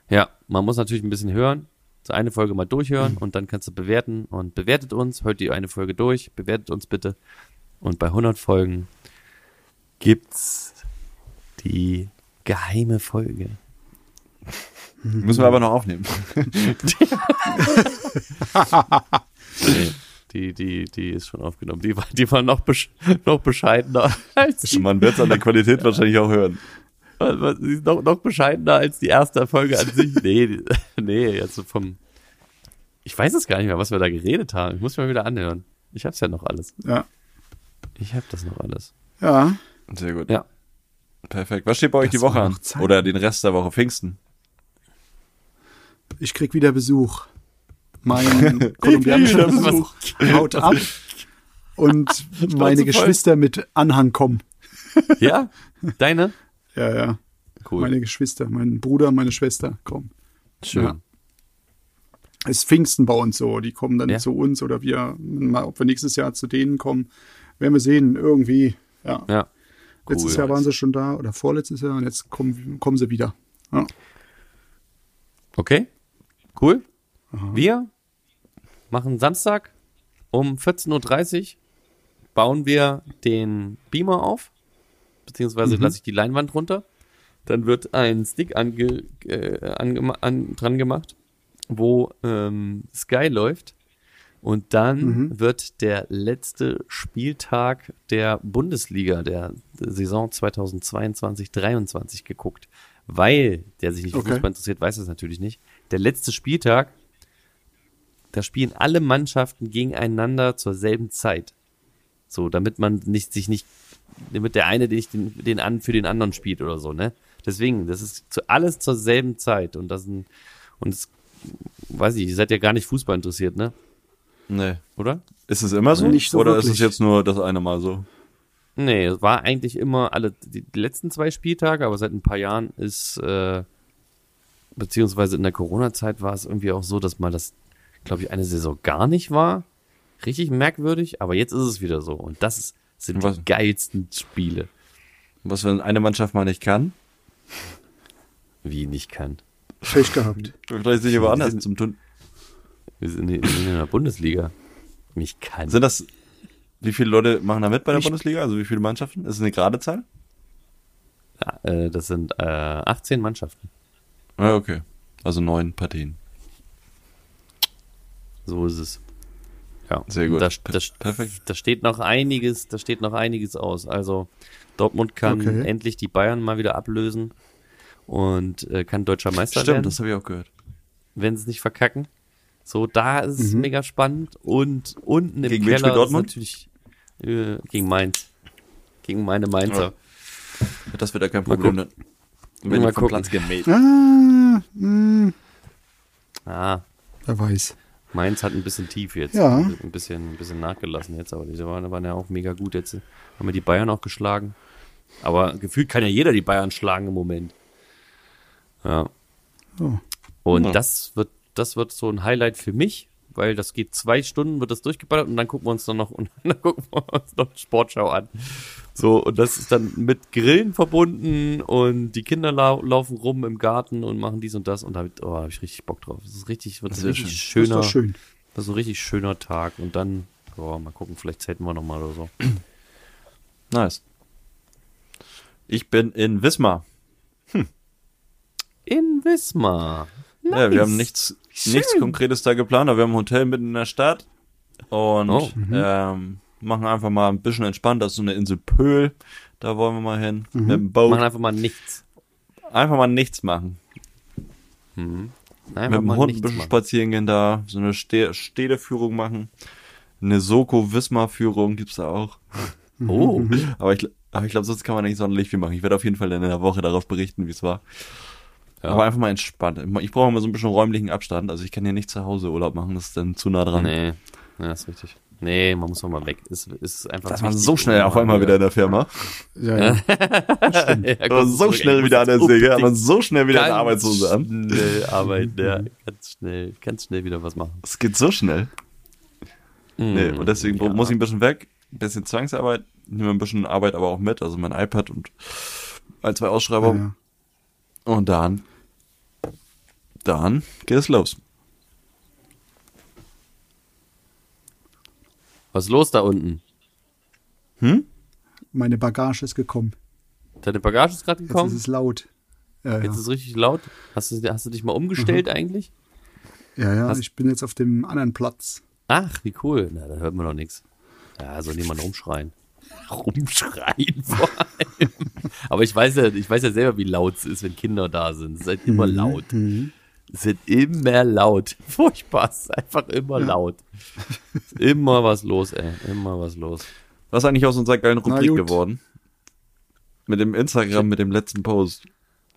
Ja, man muss natürlich ein bisschen hören. So eine Folge mal durchhören und dann kannst du bewerten und bewertet uns. Hört die eine Folge durch, bewertet uns bitte. Und bei 100 Folgen gibt's die geheime Folge. Müssen wir aber noch aufnehmen. Nee, die, die, die ist schon aufgenommen. Die war, die war noch, besch noch bescheidener als die, Man wird es an der Qualität wahrscheinlich auch hören. Sie ist noch, noch bescheidener als die erste Folge an sich. Nee, nee, also vom. Ich weiß es gar nicht mehr, was wir da geredet haben. Ich muss mir wieder anhören. Ich hab's ja noch alles. Ja. Ich hab das noch alles. Ja. Sehr gut. Ja. Perfekt. Was steht bei euch Das die Woche an? Oder den Rest der Woche? Pfingsten? Ich krieg wieder Besuch. Mein kolumbianischer Besuch haut ab und meine. Geschwister mit Anhang kommen. Ja? Deine? Ja, ja. Cool. Meine Geschwister, mein Bruder, meine Schwester kommen. Schön. Ja. Es ist Pfingsten bei uns so. Die kommen dann Ja. zu uns oder wir, mal, ob wir nächstes Jahr zu denen kommen, werden wir sehen. Irgendwie, ja. Ja. Letztes Cool. Jahr waren sie schon da oder vorletztes Jahr und jetzt kommen, kommen sie wieder. Ja. Okay. Cool. Wir machen Samstag um 14.30 Uhr bauen wir den Beamer auf, beziehungsweise lasse ich die Leinwand runter. Dann wird ein Stick ange, äh, angema- an, dran gemacht, wo ähm, Sky läuft. Und dann wird der letzte Spieltag der Bundesliga der Saison 2022-23 geguckt. Weil, der sich nicht für Okay. Fußball interessiert, weiß das natürlich nicht. Der letzte Spieltag, da spielen alle Mannschaften gegeneinander zur selben Zeit. So, damit man nicht, sich nicht, damit der eine nicht den, den an, für den anderen spielt oder so, ne? Deswegen, das ist zu, alles zur selben Zeit und das sind, und es, weiß ich, ihr seid ja gar nicht Fußball interessiert, ne? Nee. Oder? Ist es immer so? Nicht so Oder ist wirklich. es jetzt nur das eine Mal so? Nee, es war eigentlich immer alle die, die letzten zwei Spieltage, aber seit ein paar Jahren ist, äh, beziehungsweise in der Corona-Zeit war es irgendwie auch so, dass mal das, glaube ich, eine Saison gar nicht war. Richtig merkwürdig, aber jetzt ist es wieder so. Und das sind Was? die geilsten Spiele, Was, wenn eine Mannschaft mal nicht kann? wie nicht kann. Pech gehabt. Vielleicht sich aber anders sind- zum tun. Wir sind, in der Bundesliga. Nicht kann. Sind das, wie viele Leute machen da mit bei der Ich- Bundesliga? Also wie viele Mannschaften? Ist es eine gerade Zahl? Ja, äh, das sind äh, 18 Mannschaften. Ah, okay. Also neun Partien. So ist es. Ja, Sehr gut. Da, da, Perfekt. da steht noch einiges, da steht noch einiges aus. Also Dortmund kann Okay. endlich die Bayern mal wieder ablösen und äh, kann deutscher Meister Stimmt, werden, das habe ich auch gehört. wenn sie es nicht verkacken. So, da ist es mega spannend und unten im Gegen wen Keller ist Dortmund? natürlich äh, gegen Mainz. Gegen meine Mainzer. Das wird ja kein Problem. gucken. Dann werden Mal gucken. Platz gemäht. Ah, mh, Ah, wer weiß. Mainz hat ein bisschen tief jetzt. Ja. Ein bisschen, ein bisschen nachgelassen jetzt, aber diese waren, waren ja auch mega gut. Jetzt haben wir die Bayern auch geschlagen. Aber gefühlt kann ja jeder die Bayern schlagen im Moment. Ja. Oh. Und Ja. das wird, das wird so ein Highlight für mich, weil das geht zwei Stunden, wird das durchgeballert und dann gucken wir uns dann noch, und dann gucken wir uns noch Sportschau an. So, und das ist dann mit Grillen verbunden und die Kinder lau laufen rum im Garten und machen dies und das und da hab ich- oh, hab ich richtig Bock drauf. Das ist richtig, wird ein Sehr richtig Das ist schöner, doch schön. das ist ein richtig schöner Tag und dann, oh, mal gucken, vielleicht zelten wir nochmal oder so. Nice. Ich bin in Wismar. In Wismar. Ja, wir Nice. haben nichts, nichts Konkretes da geplant, aber wir haben ein Hotel mitten in der Stadt und Oh. ähm, machen einfach mal ein bisschen entspannt. Das ist so eine Insel Pöhl, da wollen wir mal hin. Mit dem Boot. Machen einfach mal nichts. Einfach mal nichts machen. Einfach mit dem Hund ein bisschen machen. spazieren gehen da, so eine Ste Städteführung machen. Eine Soko-Wismar-Führung gibt's da auch. Oh, Aber ich, aber ich glaube, sonst kann man nicht sonderlich viel machen. Ich werde auf jeden Fall in der Woche darauf berichten, wie es war. Ja. Aber einfach mal entspannt. Ich brauche immer so ein bisschen räumlichen Abstand. Also ich kann hier nicht zu Hause Urlaub machen, das ist dann zu nah dran. nee, ja, ist richtig. Nee, man muss noch mal weg. Ist, ist einfach Das war so schnell auf mal einmal wieder in der Firma. Ja, ja. Ja, so zurück, schnell wieder an der Säge, aber so schnell wieder in der ganz Arbeitslose an. Schnell arbeiten, ja. Ganz schnell, ganz schnell wieder was machen. Es geht so schnell. Nee, und deswegen ja. muss ich ein bisschen weg. Ein bisschen Zwangsarbeit. Nehme ein bisschen Arbeit aber auch mit. Also mein iPad und ein, zwei Ausschreibungen. ja. Und dann, dann geht es los. Was ist los da unten? Meine Bagage ist gekommen. Deine Bagage ist gerade Jetzt gekommen? ist es laut. Ja, ja. Jetzt ist es richtig laut. Hast du, hast du dich mal umgestellt eigentlich? ja, ja Hast- ich bin jetzt auf dem anderen Platz. Ach, wie cool. Na, da hört man doch nichts. Ja, soll niemand rumschreien. Rumschreien vor allem. Aber ich weiß ja, ich weiß ja selber, wie laut es ist, wenn Kinder da sind. Es ist halt immer laut. Es wird immer laut. Furchtbar. Es ist einfach immer laut. Immer was los, ey. Immer was los. Was ist eigentlich aus unserer geilen Rubrik geworden? Mit dem Instagram, mit dem letzten Post.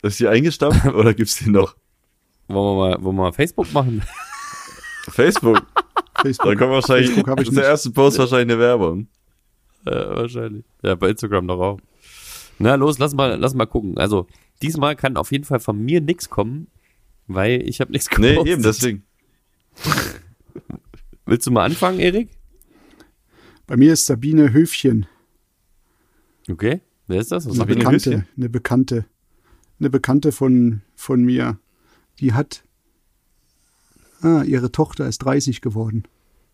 Ist die eingestampft oder gibt's die noch? Wollen wir mal, wollen wir mal Facebook machen? Facebook. Da Facebook. kommt wahrscheinlich, Facebook hab ich ist der erste Post wahrscheinlich eine Werbung. Ja, wahrscheinlich. Ja, bei Instagram doch auch. Na, los, lass mal, lass mal gucken. Also, diesmal kann auf jeden Fall von mir nichts kommen, weil ich habe nichts Nee, gepostet. eben, deswegen. Willst du mal anfangen, Erik? Bei mir ist Sabine Höfchen. Okay. Wer ist das? Was Eine Sabine Bekannte, Höschen? eine Bekannte. Eine Bekannte von, von mir. Die hat. Ah, ihre Tochter ist 30 geworden.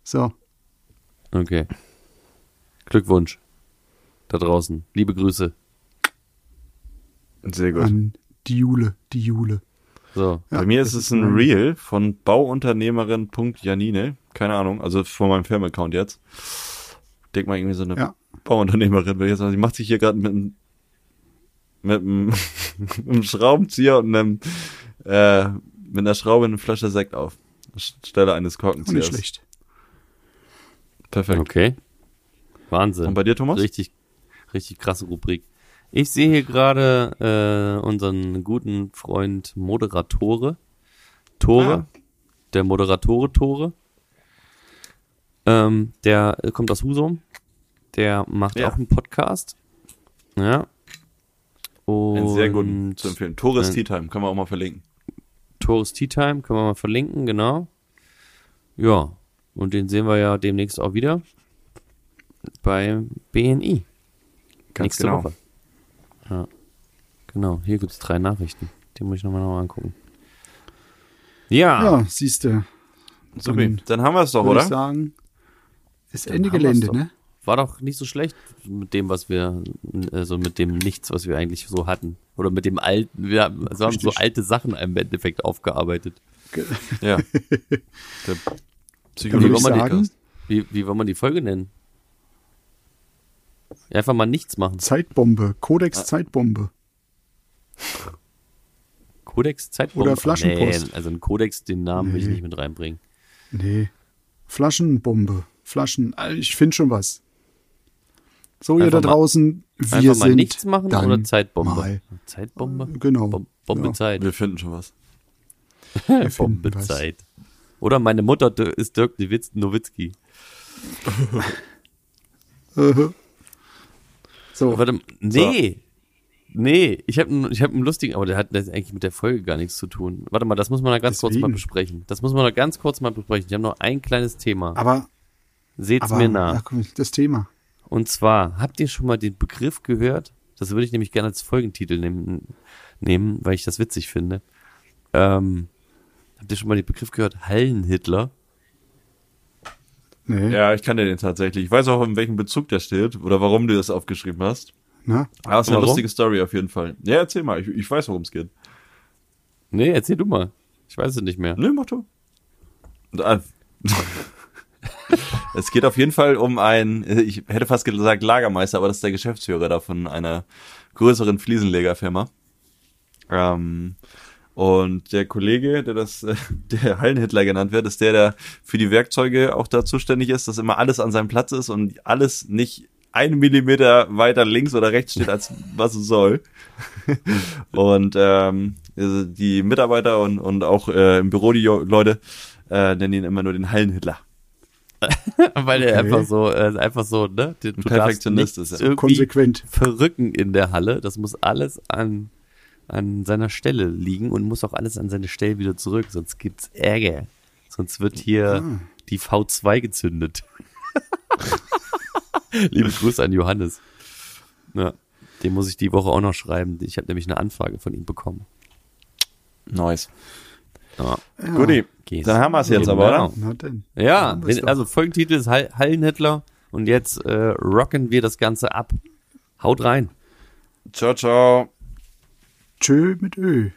So. Okay. Glückwunsch. Da draußen. Liebe Grüße. Sehr gut. An die Jule, die Jule. So. Ja, Bei mir ist es ein mein- Reel von Bauunternehmerin.janine. Keine Ahnung, also von meinem Firmenaccount jetzt. Denk mal irgendwie so eine Ja. Bauunternehmerin, will ich jetzt sagen. Die macht sich hier gerade mit einem mit einem, einem Schraubenzieher und einem äh, mit einer Schraube eine Flasche Sekt auf. Stelle eines Auch nicht Korkenziehers. schlecht. Perfekt. Okay. Wahnsinn. Und bei dir, Thomas? Richtig, richtig krasse Rubrik. Ich sehe hier gerade äh, unseren guten Freund Moderatore. Tore. Ah. Der Moderatore Tore. Ähm, der äh, kommt aus Husum. Der macht Ja. auch einen Podcast. Ja. Und Ein sehr guten zu empfehlen. Tores Ein- Tea Time, können wir auch mal verlinken. Tores Tea Time, können wir mal verlinken, genau. Ja, und den sehen wir ja demnächst auch wieder bei BNI. Ganz nächste genau. Woche. Ja, genau. Hier gibt's drei Nachrichten. Die muss ich nochmal noch mal angucken. Ja, Ja, siehst du. Supi. Dann haben wir es doch, Würde ich oder? sagen, ist Dann Ende Gelände, ne? war doch nicht so schlecht mit dem, was wir, also mit dem Nichts, was wir eigentlich so hatten. Oder mit dem alten, wir haben, also haben so alte Sachen im Endeffekt aufgearbeitet. Ja. Der Dann Wie, wie wollen wir die Folge nennen? Einfach mal nichts machen. Zeitbombe, Ah. Codex Zeitbombe. Kodex Zeitbombe. Oder Flaschenpost. Nee, also ein Kodex, den Namen will ich Nee. nicht mit reinbringen. Nee. Flaschenbombe. Flaschen. äh, Ich finde schon was. So, ihr Einfach da mal- draußen, wir Einfach mal sind nichts machen dann oder Zeitbombe? Mal. Zeitbombe? Genau. Bom Bombe Ja. Zeit. Wir finden schon was. Bombe was. Zeit. Oder meine Mutter ist Dirk Nowitz- Nowitzki. So, Warte, nee. Nee, ich habe ich hab einen lustigen, aber der hat das eigentlich mit der Folge gar nichts zu tun. Warte mal, das muss man da ganz kurz mal Deswegen. besprechen. Das muss man da ganz kurz mal besprechen. Ich habe noch ein kleines Thema. aber, Seht's aber mir nach. ja, komm, das Thema. Und zwar, habt ihr schon mal den Begriff gehört? Das würde ich nämlich gerne als Folgentitel nehmen, nehmen weil ich das witzig finde. Ähm, habt ihr schon mal den Begriff gehört? Hallenhitler? Nee, Ja, ich kannte den tatsächlich. Ich weiß auch, in welchem Bezug der steht oder warum du das aufgeschrieben hast. na? Aber es ist eine Warum? lustige Story auf jeden Fall. Ja, erzähl mal. Ich, ich weiß, worum es geht. Nee, erzähl du mal. Ich weiß es nicht mehr. Nee, mach du. Ah, es geht auf jeden Fall um ein, ich hätte fast gesagt Lagermeister, aber das ist der Geschäftsführer da von einer größeren Fliesenlegerfirma. Ähm, und der Kollege, der das, äh, der Hallenhitler genannt wird, ist der, der für die Werkzeuge auch da zuständig ist, dass immer alles an seinem Platz ist und alles nicht einen Millimeter weiter links oder rechts steht, als was es soll. und ähm, also die Mitarbeiter und, und auch äh, im Büro die Jo- Leute äh, nennen ihn immer nur den Hallenhitler. Weil er Okay. einfach so, äh, einfach so, ne? Du, Perfektionist ist er. irgendwie Konsequent. verrücken in der Halle. Das muss alles an, an seiner Stelle liegen und muss auch alles an seine Stelle wieder zurück, sonst gibt's Ärger. Sonst wird hier Ah. die V2 gezündet. Liebe Grüße an Johannes. Ja, den muss ich die Woche auch noch schreiben. Ich habe nämlich eine Anfrage von ihm bekommen. Nice. Ja, Ja. Guti, Geht's. dann haben wir es jetzt Genau. aber, oder? Na denn. ja also Folgentitel ist Hall Hallenhitler und jetzt äh, rocken wir das Ganze ab. Haut rein. Ciao, ciao. Tschö mit Ö.